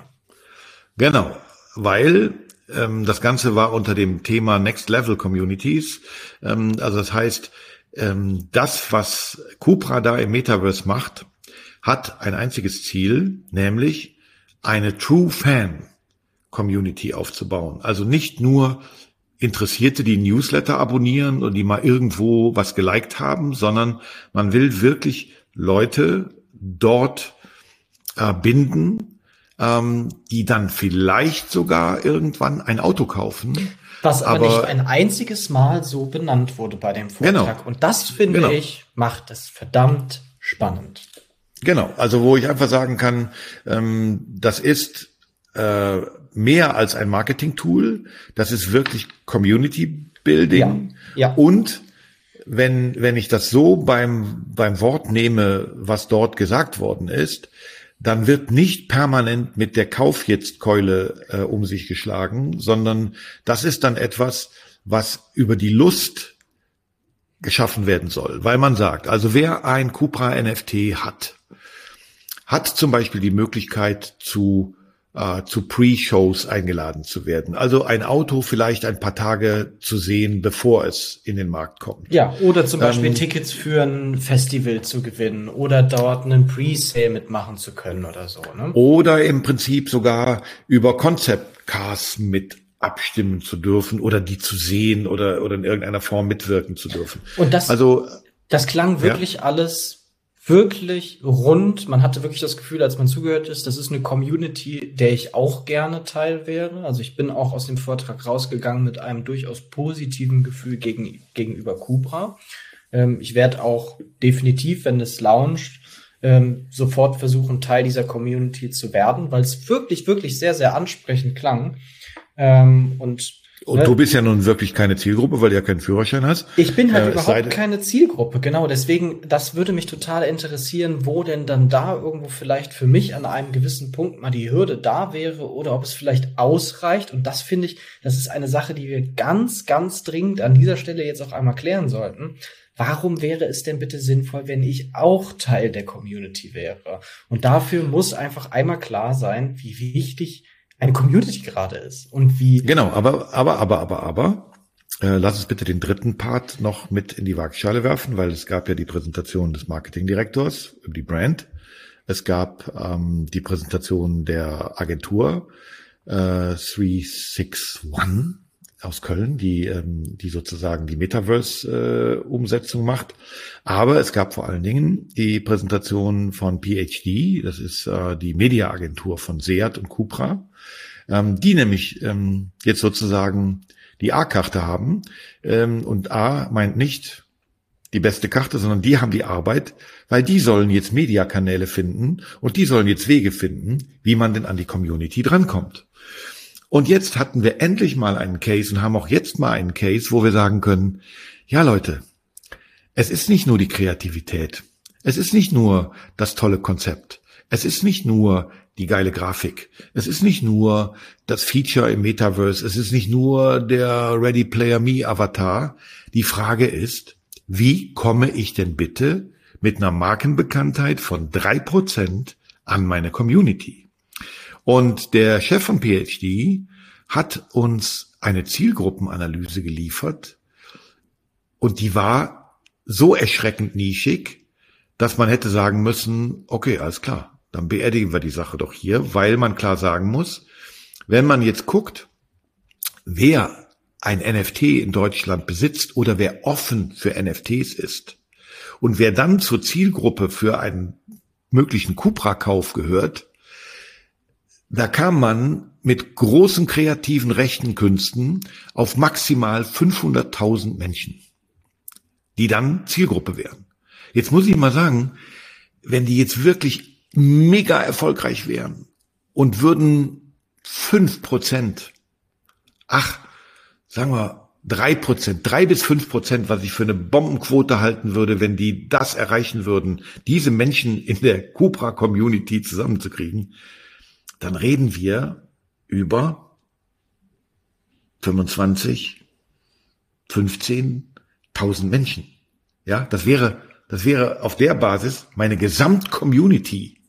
Genau, weil ähm, das Ganze war unter dem Thema Next Level Communities. Ähm, also das heißt, ähm, das, was Cupra da im Metaverse macht, hat ein einziges Ziel, nämlich eine True Fan Community aufzubauen. Also nicht nur Interessierte, die Newsletter abonnieren und die mal irgendwo was geliked haben, sondern man will wirklich Leute dort äh, binden, ähm, die dann vielleicht sogar irgendwann ein Auto kaufen was aber, aber, nicht ein einziges Mal so benannt wurde bei dem Vortrag. Genau. Und das, finde genau. ich, macht es verdammt spannend. Genau, also wo ich einfach sagen kann, ähm, das ist äh, mehr als ein Marketing-Tool, das ist wirklich Community-Building. Ja. ja. Und wenn, wenn ich das so beim, beim Wort nehme, was dort gesagt worden ist, dann wird nicht permanent mit der Kauf jetzt Keule äh, um sich geschlagen, sondern das ist dann etwas, was über die Lust geschaffen werden soll, weil man sagt, also wer ein Cupra NFT hat, hat zum Beispiel die Möglichkeit zu äh, zu Pre-Shows eingeladen zu werden. Also ein Auto vielleicht ein paar Tage zu sehen, bevor es in den Markt kommt. Ja, oder zum Beispiel ähm, Tickets für ein Festival zu gewinnen oder dort einen Pre-Sale mitmachen zu können oder so. Ne? Oder im Prinzip sogar über Concept Cars mit abstimmen zu dürfen oder die zu sehen oder, oder in irgendeiner Form mitwirken zu dürfen. Und das, also, das klang wirklich ja. alles wirklich rund. Man hatte wirklich das Gefühl, als man zugehört ist, das ist eine Community, der ich auch gerne Teil wäre. Also ich bin auch aus dem Vortrag rausgegangen mit einem durchaus positiven Gefühl gegen, gegenüber Cupra. Ähm, ich werde auch definitiv, wenn es launcht, ähm, sofort versuchen, Teil dieser Community zu werden, weil es wirklich, wirklich sehr, sehr ansprechend klang. Ähm, und und ne? du bist ja nun wirklich keine Zielgruppe, weil du ja keinen Führerschein hast. Ich bin halt äh, überhaupt keine Zielgruppe, genau. Deswegen, das würde mich total interessieren, wo denn dann da irgendwo vielleicht für mich an einem gewissen Punkt mal die Hürde da wäre oder ob es vielleicht ausreicht. Und das finde ich, das ist eine Sache, die wir ganz, ganz dringend an dieser Stelle jetzt auch einmal klären sollten. Warum wäre es denn bitte sinnvoll, wenn ich auch Teil der Community wäre? Und dafür muss einfach einmal klar sein, wie wichtig eine Community gerade ist und wie. Genau, aber, aber, aber, aber, aber, äh, lass uns bitte den dritten Part noch mit in die Waagschale werfen, weil es gab ja die Präsentation des Marketingdirektors über die Brand. Es gab ähm, die Präsentation der Agentur äh, 361 aus Köln, die, ähm, die sozusagen die Metaverse-Umsetzung äh, macht. Aber es gab vor allen Dingen die Präsentation von PhD, das ist äh, die Mediaagentur von Seat und Cupra, ähm, die nämlich ähm, jetzt sozusagen die A-Karte haben. Ähm, und A meint nicht die beste Karte, sondern die haben die Arbeit, weil die sollen jetzt Mediakanäle finden und die sollen jetzt Wege finden, wie man denn an die Community drankommt. Und jetzt hatten wir endlich mal einen Case und haben auch jetzt mal einen Case, wo wir sagen können, ja Leute, es ist nicht nur die Kreativität. Es ist nicht nur das tolle Konzept. Es ist nicht nur die geile Grafik. Es ist nicht nur das Feature im Metaverse. Es ist nicht nur der Ready Player Me Avatar. Die Frage ist, wie komme ich denn bitte mit einer Markenbekanntheit von drei Prozent an meine Community? Und der Chef von PhD hat uns eine Zielgruppenanalyse geliefert und die war so erschreckend nischig, dass man hätte sagen müssen, okay, alles klar, dann beerdigen wir die Sache doch hier, weil man klar sagen muss, wenn man jetzt guckt, wer ein NFT in Deutschland besitzt oder wer offen für NFTs ist und wer dann zur Zielgruppe für ein möglichen Cupra-Kauf gehört. Da kam man mit großen kreativen rechten Künsten auf maximal 500.000 Menschen, die dann Zielgruppe wären. Jetzt muss ich mal sagen, wenn die jetzt wirklich mega erfolgreich wären und würden fünf Prozent, ach, sagen wir drei Prozent, drei bis fünf Prozent, was ich für eine Bombenquote halten würde, wenn die das erreichen würden, diese Menschen in der Cupra-Community zusammenzukriegen, dann reden wir über 25, 15.000 Menschen. Ja, das wäre, das wäre auf der Basis meine Gesamtcommunity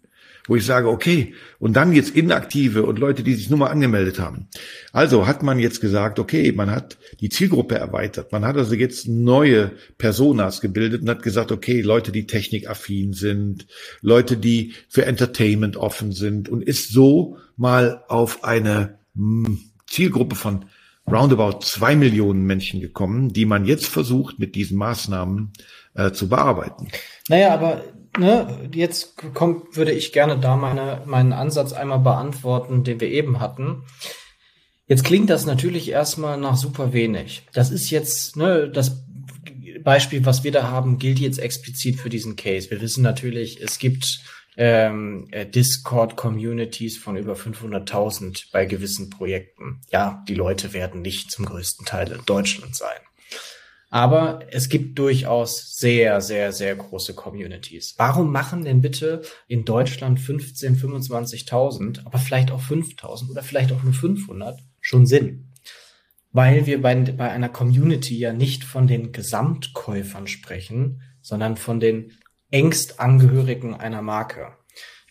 wo ich sage, okay, und dann jetzt Inaktive und Leute, die sich nur mal angemeldet haben. Also hat man jetzt gesagt, okay, man hat die Zielgruppe erweitert. Man hat also jetzt neue Personas gebildet und hat gesagt, okay, Leute, die technikaffin sind, Leute, die für Entertainment offen sind und ist so mal auf eine hm, Zielgruppe von roundabout zwei Millionen Menschen gekommen, die man jetzt versucht, mit diesen Maßnahmen äh, zu bearbeiten. Naja, aber ne, jetzt kommt, würde ich gerne da meine, meinen Ansatz einmal beantworten, den wir eben hatten. Jetzt klingt das natürlich erstmal nach super wenig. Das ist jetzt, ne, das Beispiel, was wir da haben, gilt jetzt explizit für diesen Case. Wir wissen natürlich, es gibt ähm, äh, Discord-Communities von über 500.000 bei gewissen Projekten. Ja, die Leute werden nicht zum größten Teil in Deutschland sein. Aber es gibt durchaus sehr, sehr, sehr große Communities. Warum machen denn bitte in Deutschland 15, 25.000, aber vielleicht auch 5.000 oder vielleicht auch nur 500 schon Sinn? Weil wir bei, bei einer Community ja nicht von den Gesamtkäufern sprechen, sondern von den Ängstangehörigen einer Marke.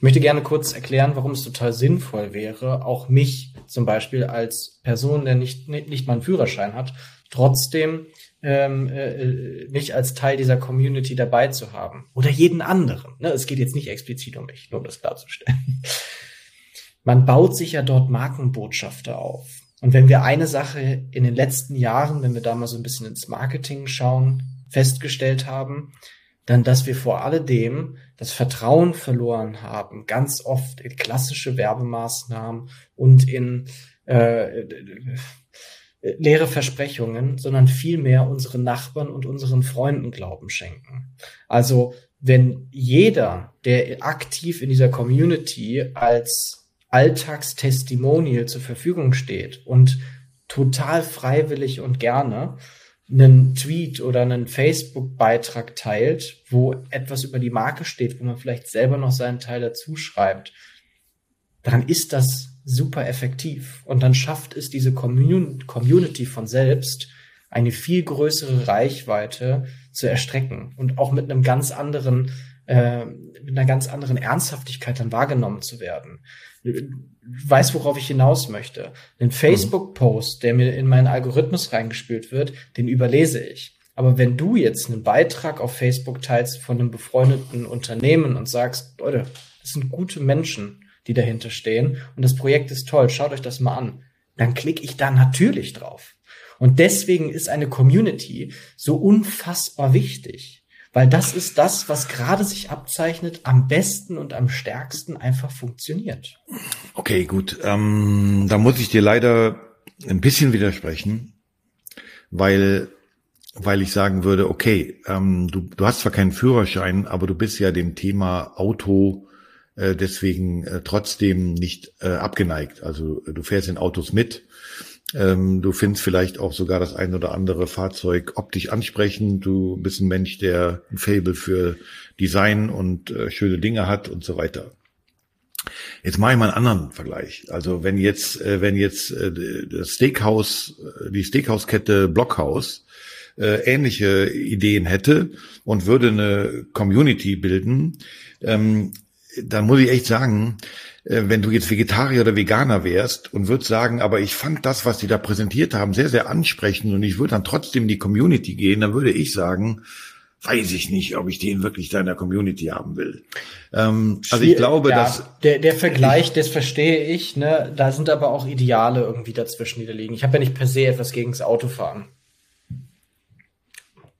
Ich möchte gerne kurz erklären, warum es total sinnvoll wäre, auch mich zum Beispiel als Person, der nicht, nicht mal einen Führerschein hat, trotzdem ähm, äh, nicht als Teil dieser Community dabei zu haben. Oder jeden anderen. Ne? Es geht jetzt nicht explizit um mich, nur um das klarzustellen. Man baut sich ja dort Markenbotschafter auf. Und wenn wir eine Sache in den letzten Jahren, wenn wir da mal so ein bisschen ins Marketing schauen, festgestellt haben, dann, dass wir vor alledem das Vertrauen verloren haben, ganz oft in klassische Werbemaßnahmen und in äh, leere Versprechungen, sondern vielmehr unseren Nachbarn und unseren Freunden Glauben schenken. Also wenn jeder, der aktiv in dieser Community als Alltagstestimonial zur Verfügung steht und total freiwillig und gerne einen Tweet oder einen Facebook-Beitrag teilt, wo etwas über die Marke steht, wo man vielleicht selber noch seinen Teil dazu schreibt, dann ist das super effektiv. Und dann schafft es diese Community von selbst, eine viel größere Reichweite zu erstrecken und auch mit einem ganz anderen, äh, mit einer ganz anderen Ernsthaftigkeit dann wahrgenommen zu werden. Weiß, worauf ich hinaus möchte. Den Facebook-Post, der mir in meinen Algorithmus reingespielt wird, den überlese ich. Aber wenn du jetzt einen Beitrag auf Facebook teilst von einem befreundeten Unternehmen und sagst, Leute, das sind gute Menschen, die dahinter stehen. Und das Projekt ist toll, schaut euch das mal an. Dann klicke ich da natürlich drauf. Und deswegen ist eine Community so unfassbar wichtig. Weil das ist das, was gerade sich abzeichnet, am besten und am stärksten einfach funktioniert. Okay, gut. Ähm, da muss ich dir leider ein bisschen widersprechen, weil, weil ich sagen würde, okay, ähm, du, du hast zwar keinen Führerschein, aber du bist ja dem Thema Auto äh, deswegen äh, trotzdem nicht äh, abgeneigt. Also du fährst in Autos mit. Ähm, du findest vielleicht auch sogar das ein oder andere Fahrzeug optisch ansprechend. Du bist ein Mensch, der ein Fable für Design und äh, schöne Dinge hat und so weiter. Jetzt mache ich mal einen anderen Vergleich. Also wenn jetzt, äh, wenn jetzt äh, das Steakhouse, äh, die Steakhouse-Kette Blockhaus äh, ähnliche Ideen hätte und würde eine Community bilden, ähm, dann muss ich echt sagen, äh, wenn du jetzt Vegetarier oder Veganer wärst und würdest sagen, aber ich fand das, was die da präsentiert haben, sehr, sehr ansprechend und ich würde dann trotzdem in die Community gehen, dann würde ich sagen, weiß ich nicht, ob ich den wirklich da in der Community haben will. Ähm, also ich glaube, ja, dass der, der Vergleich, das verstehe ich. Ne, da sind aber auch Ideale irgendwie dazwischen, die da liegen. Ich habe ja nicht per se etwas gegen das Autofahren.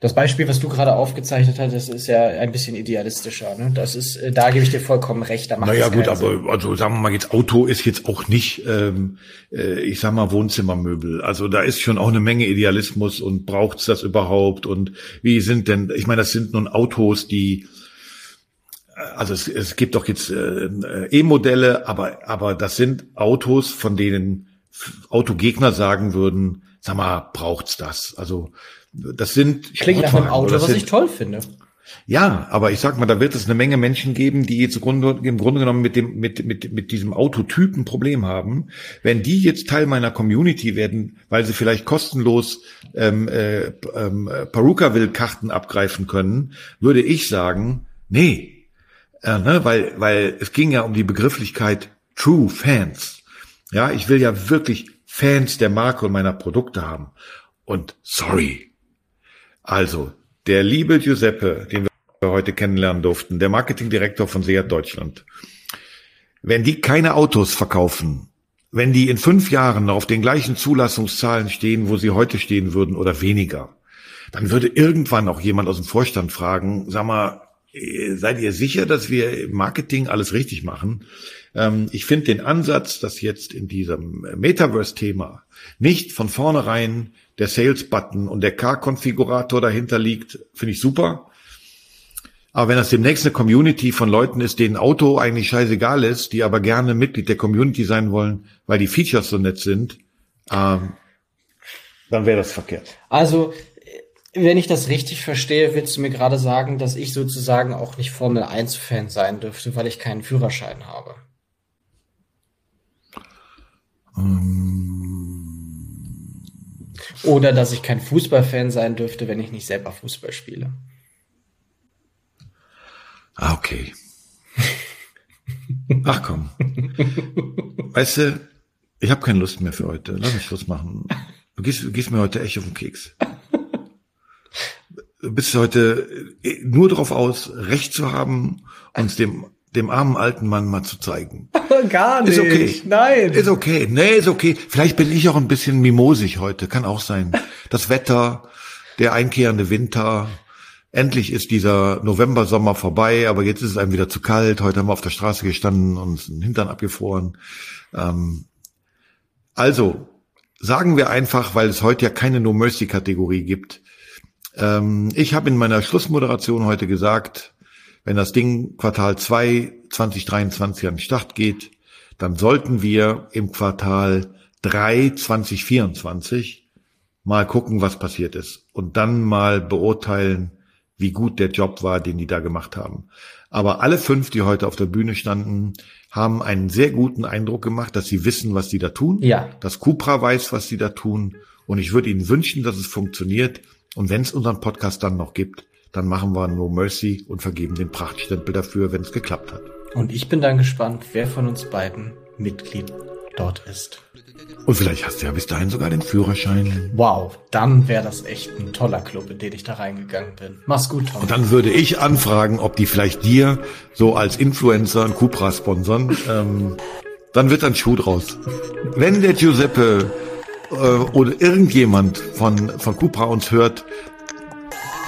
Das Beispiel, was du gerade aufgezeichnet hast, das ist ja ein bisschen idealistischer. Ne? Das ist, äh, da gebe ich dir vollkommen recht. Da macht naja gut, aber Sinn. also sagen wir mal jetzt Auto ist jetzt auch nicht, ähm, äh, ich sag mal Wohnzimmermöbel. Also da ist schon auch eine Menge Idealismus und braucht's das überhaupt? Und wie sind denn? Ich meine, das sind nun Autos, die äh, also es, es gibt doch jetzt äh, E-Modelle, aber aber das sind Autos, von denen Autogegner sagen würden, sag mal, braucht's das? Also das sind klingt nach einem Auto, was sind, ich toll finde. Ja, aber ich sag mal, da wird es eine Menge Menschen geben, die jetzt im Grunde, genommen mit dem mit mit mit diesem Autotypen Problem haben. Wenn die jetzt Teil meiner Community werden, weil sie vielleicht kostenlos ähm, äh, ähm, Peruka-Will-Karten abgreifen können, würde ich sagen, nee, äh, ne, weil weil es ging ja um die Begrifflichkeit True Fans. Ja, ich will ja wirklich Fans der Marke und meiner Produkte haben. Und sorry, also, der liebe Giuseppe, den wir heute kennenlernen durften, der Marketingdirektor von Seat Deutschland. Wenn die keine Autos verkaufen, wenn die in fünf Jahren auf den gleichen Zulassungszahlen stehen, wo sie heute stehen würden oder weniger, dann würde irgendwann auch jemand aus dem Vorstand fragen, sag mal, äh, seid ihr sicher, dass wir im Marketing alles richtig machen? Ähm, ich finde den Ansatz, dass jetzt in diesem Metaverse-Thema nicht von vornherein der Sales-Button und der Car-Konfigurator dahinter liegt, finde ich super. Aber wenn das demnächst eine Community von Leuten ist, denen Auto eigentlich scheißegal ist, die aber gerne Mitglied der Community sein wollen, weil die Features so nett sind, ähm, dann wäre das verkehrt. Also, wenn ich das richtig verstehe, willst du mir gerade sagen, dass ich sozusagen auch nicht Formel 1-Fan sein dürfte, weil ich keinen Führerschein habe. Oder dass ich kein Fußballfan sein dürfte, wenn ich nicht selber Fußball spiele. Ah, okay. Ach komm. Weißt du, ich habe keine Lust mehr für heute. Lass mich Schluss machen. Du gehst, du gehst mir heute echt auf den Keks. Du bist heute nur darauf aus, Recht zu haben, uns dem dem armen alten Mann mal zu zeigen. Gar nicht. Ist okay. Nein. Ist okay. Nee, ist okay. Vielleicht bin ich auch ein bisschen mimosig heute. Kann auch sein. Das Wetter, der einkehrende Winter. Endlich ist dieser November-Sommer vorbei, aber jetzt ist es einem wieder zu kalt. Heute haben wir auf der Straße gestanden und uns den Hintern abgefroren. Ähm, also, sagen wir einfach, weil es heute ja keine No-Mercy-Kategorie gibt. Ähm, ich habe in meiner Schlussmoderation heute gesagt, wenn das Ding Quartal 2 2023 an den Start geht, dann sollten wir im Quartal 3 2024 mal gucken, was passiert ist und dann mal beurteilen, wie gut der Job war, den die da gemacht haben. Aber alle fünf, die heute auf der Bühne standen, haben einen sehr guten Eindruck gemacht, dass sie wissen, was die da tun. Ja. Dass Cupra weiß, was sie da tun. Und ich würde ihnen wünschen, dass es funktioniert. Und wenn es unseren Podcast dann noch gibt, dann machen wir No Mercy und vergeben den Prachtstempel dafür, wenn es geklappt hat. Und ich bin dann gespannt, wer von uns beiden Mitglied dort ist. Und vielleicht hast du ja bis dahin sogar den Führerschein. Wow, dann wäre das echt ein toller Club, in den ich da reingegangen bin. Mach's gut, Tom. Und dann würde ich anfragen, ob die vielleicht dir so als Influencer ein Cupra sponsern. Ähm, dann wird ein Schuh draus. Wenn der Giuseppe äh, oder irgendjemand von, von Cupra uns hört,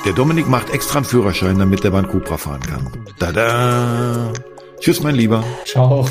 der Dominik macht extra einen Führerschein, damit der Bahn Cupra fahren kann. Tada! Tschüss, mein Lieber. Ciao.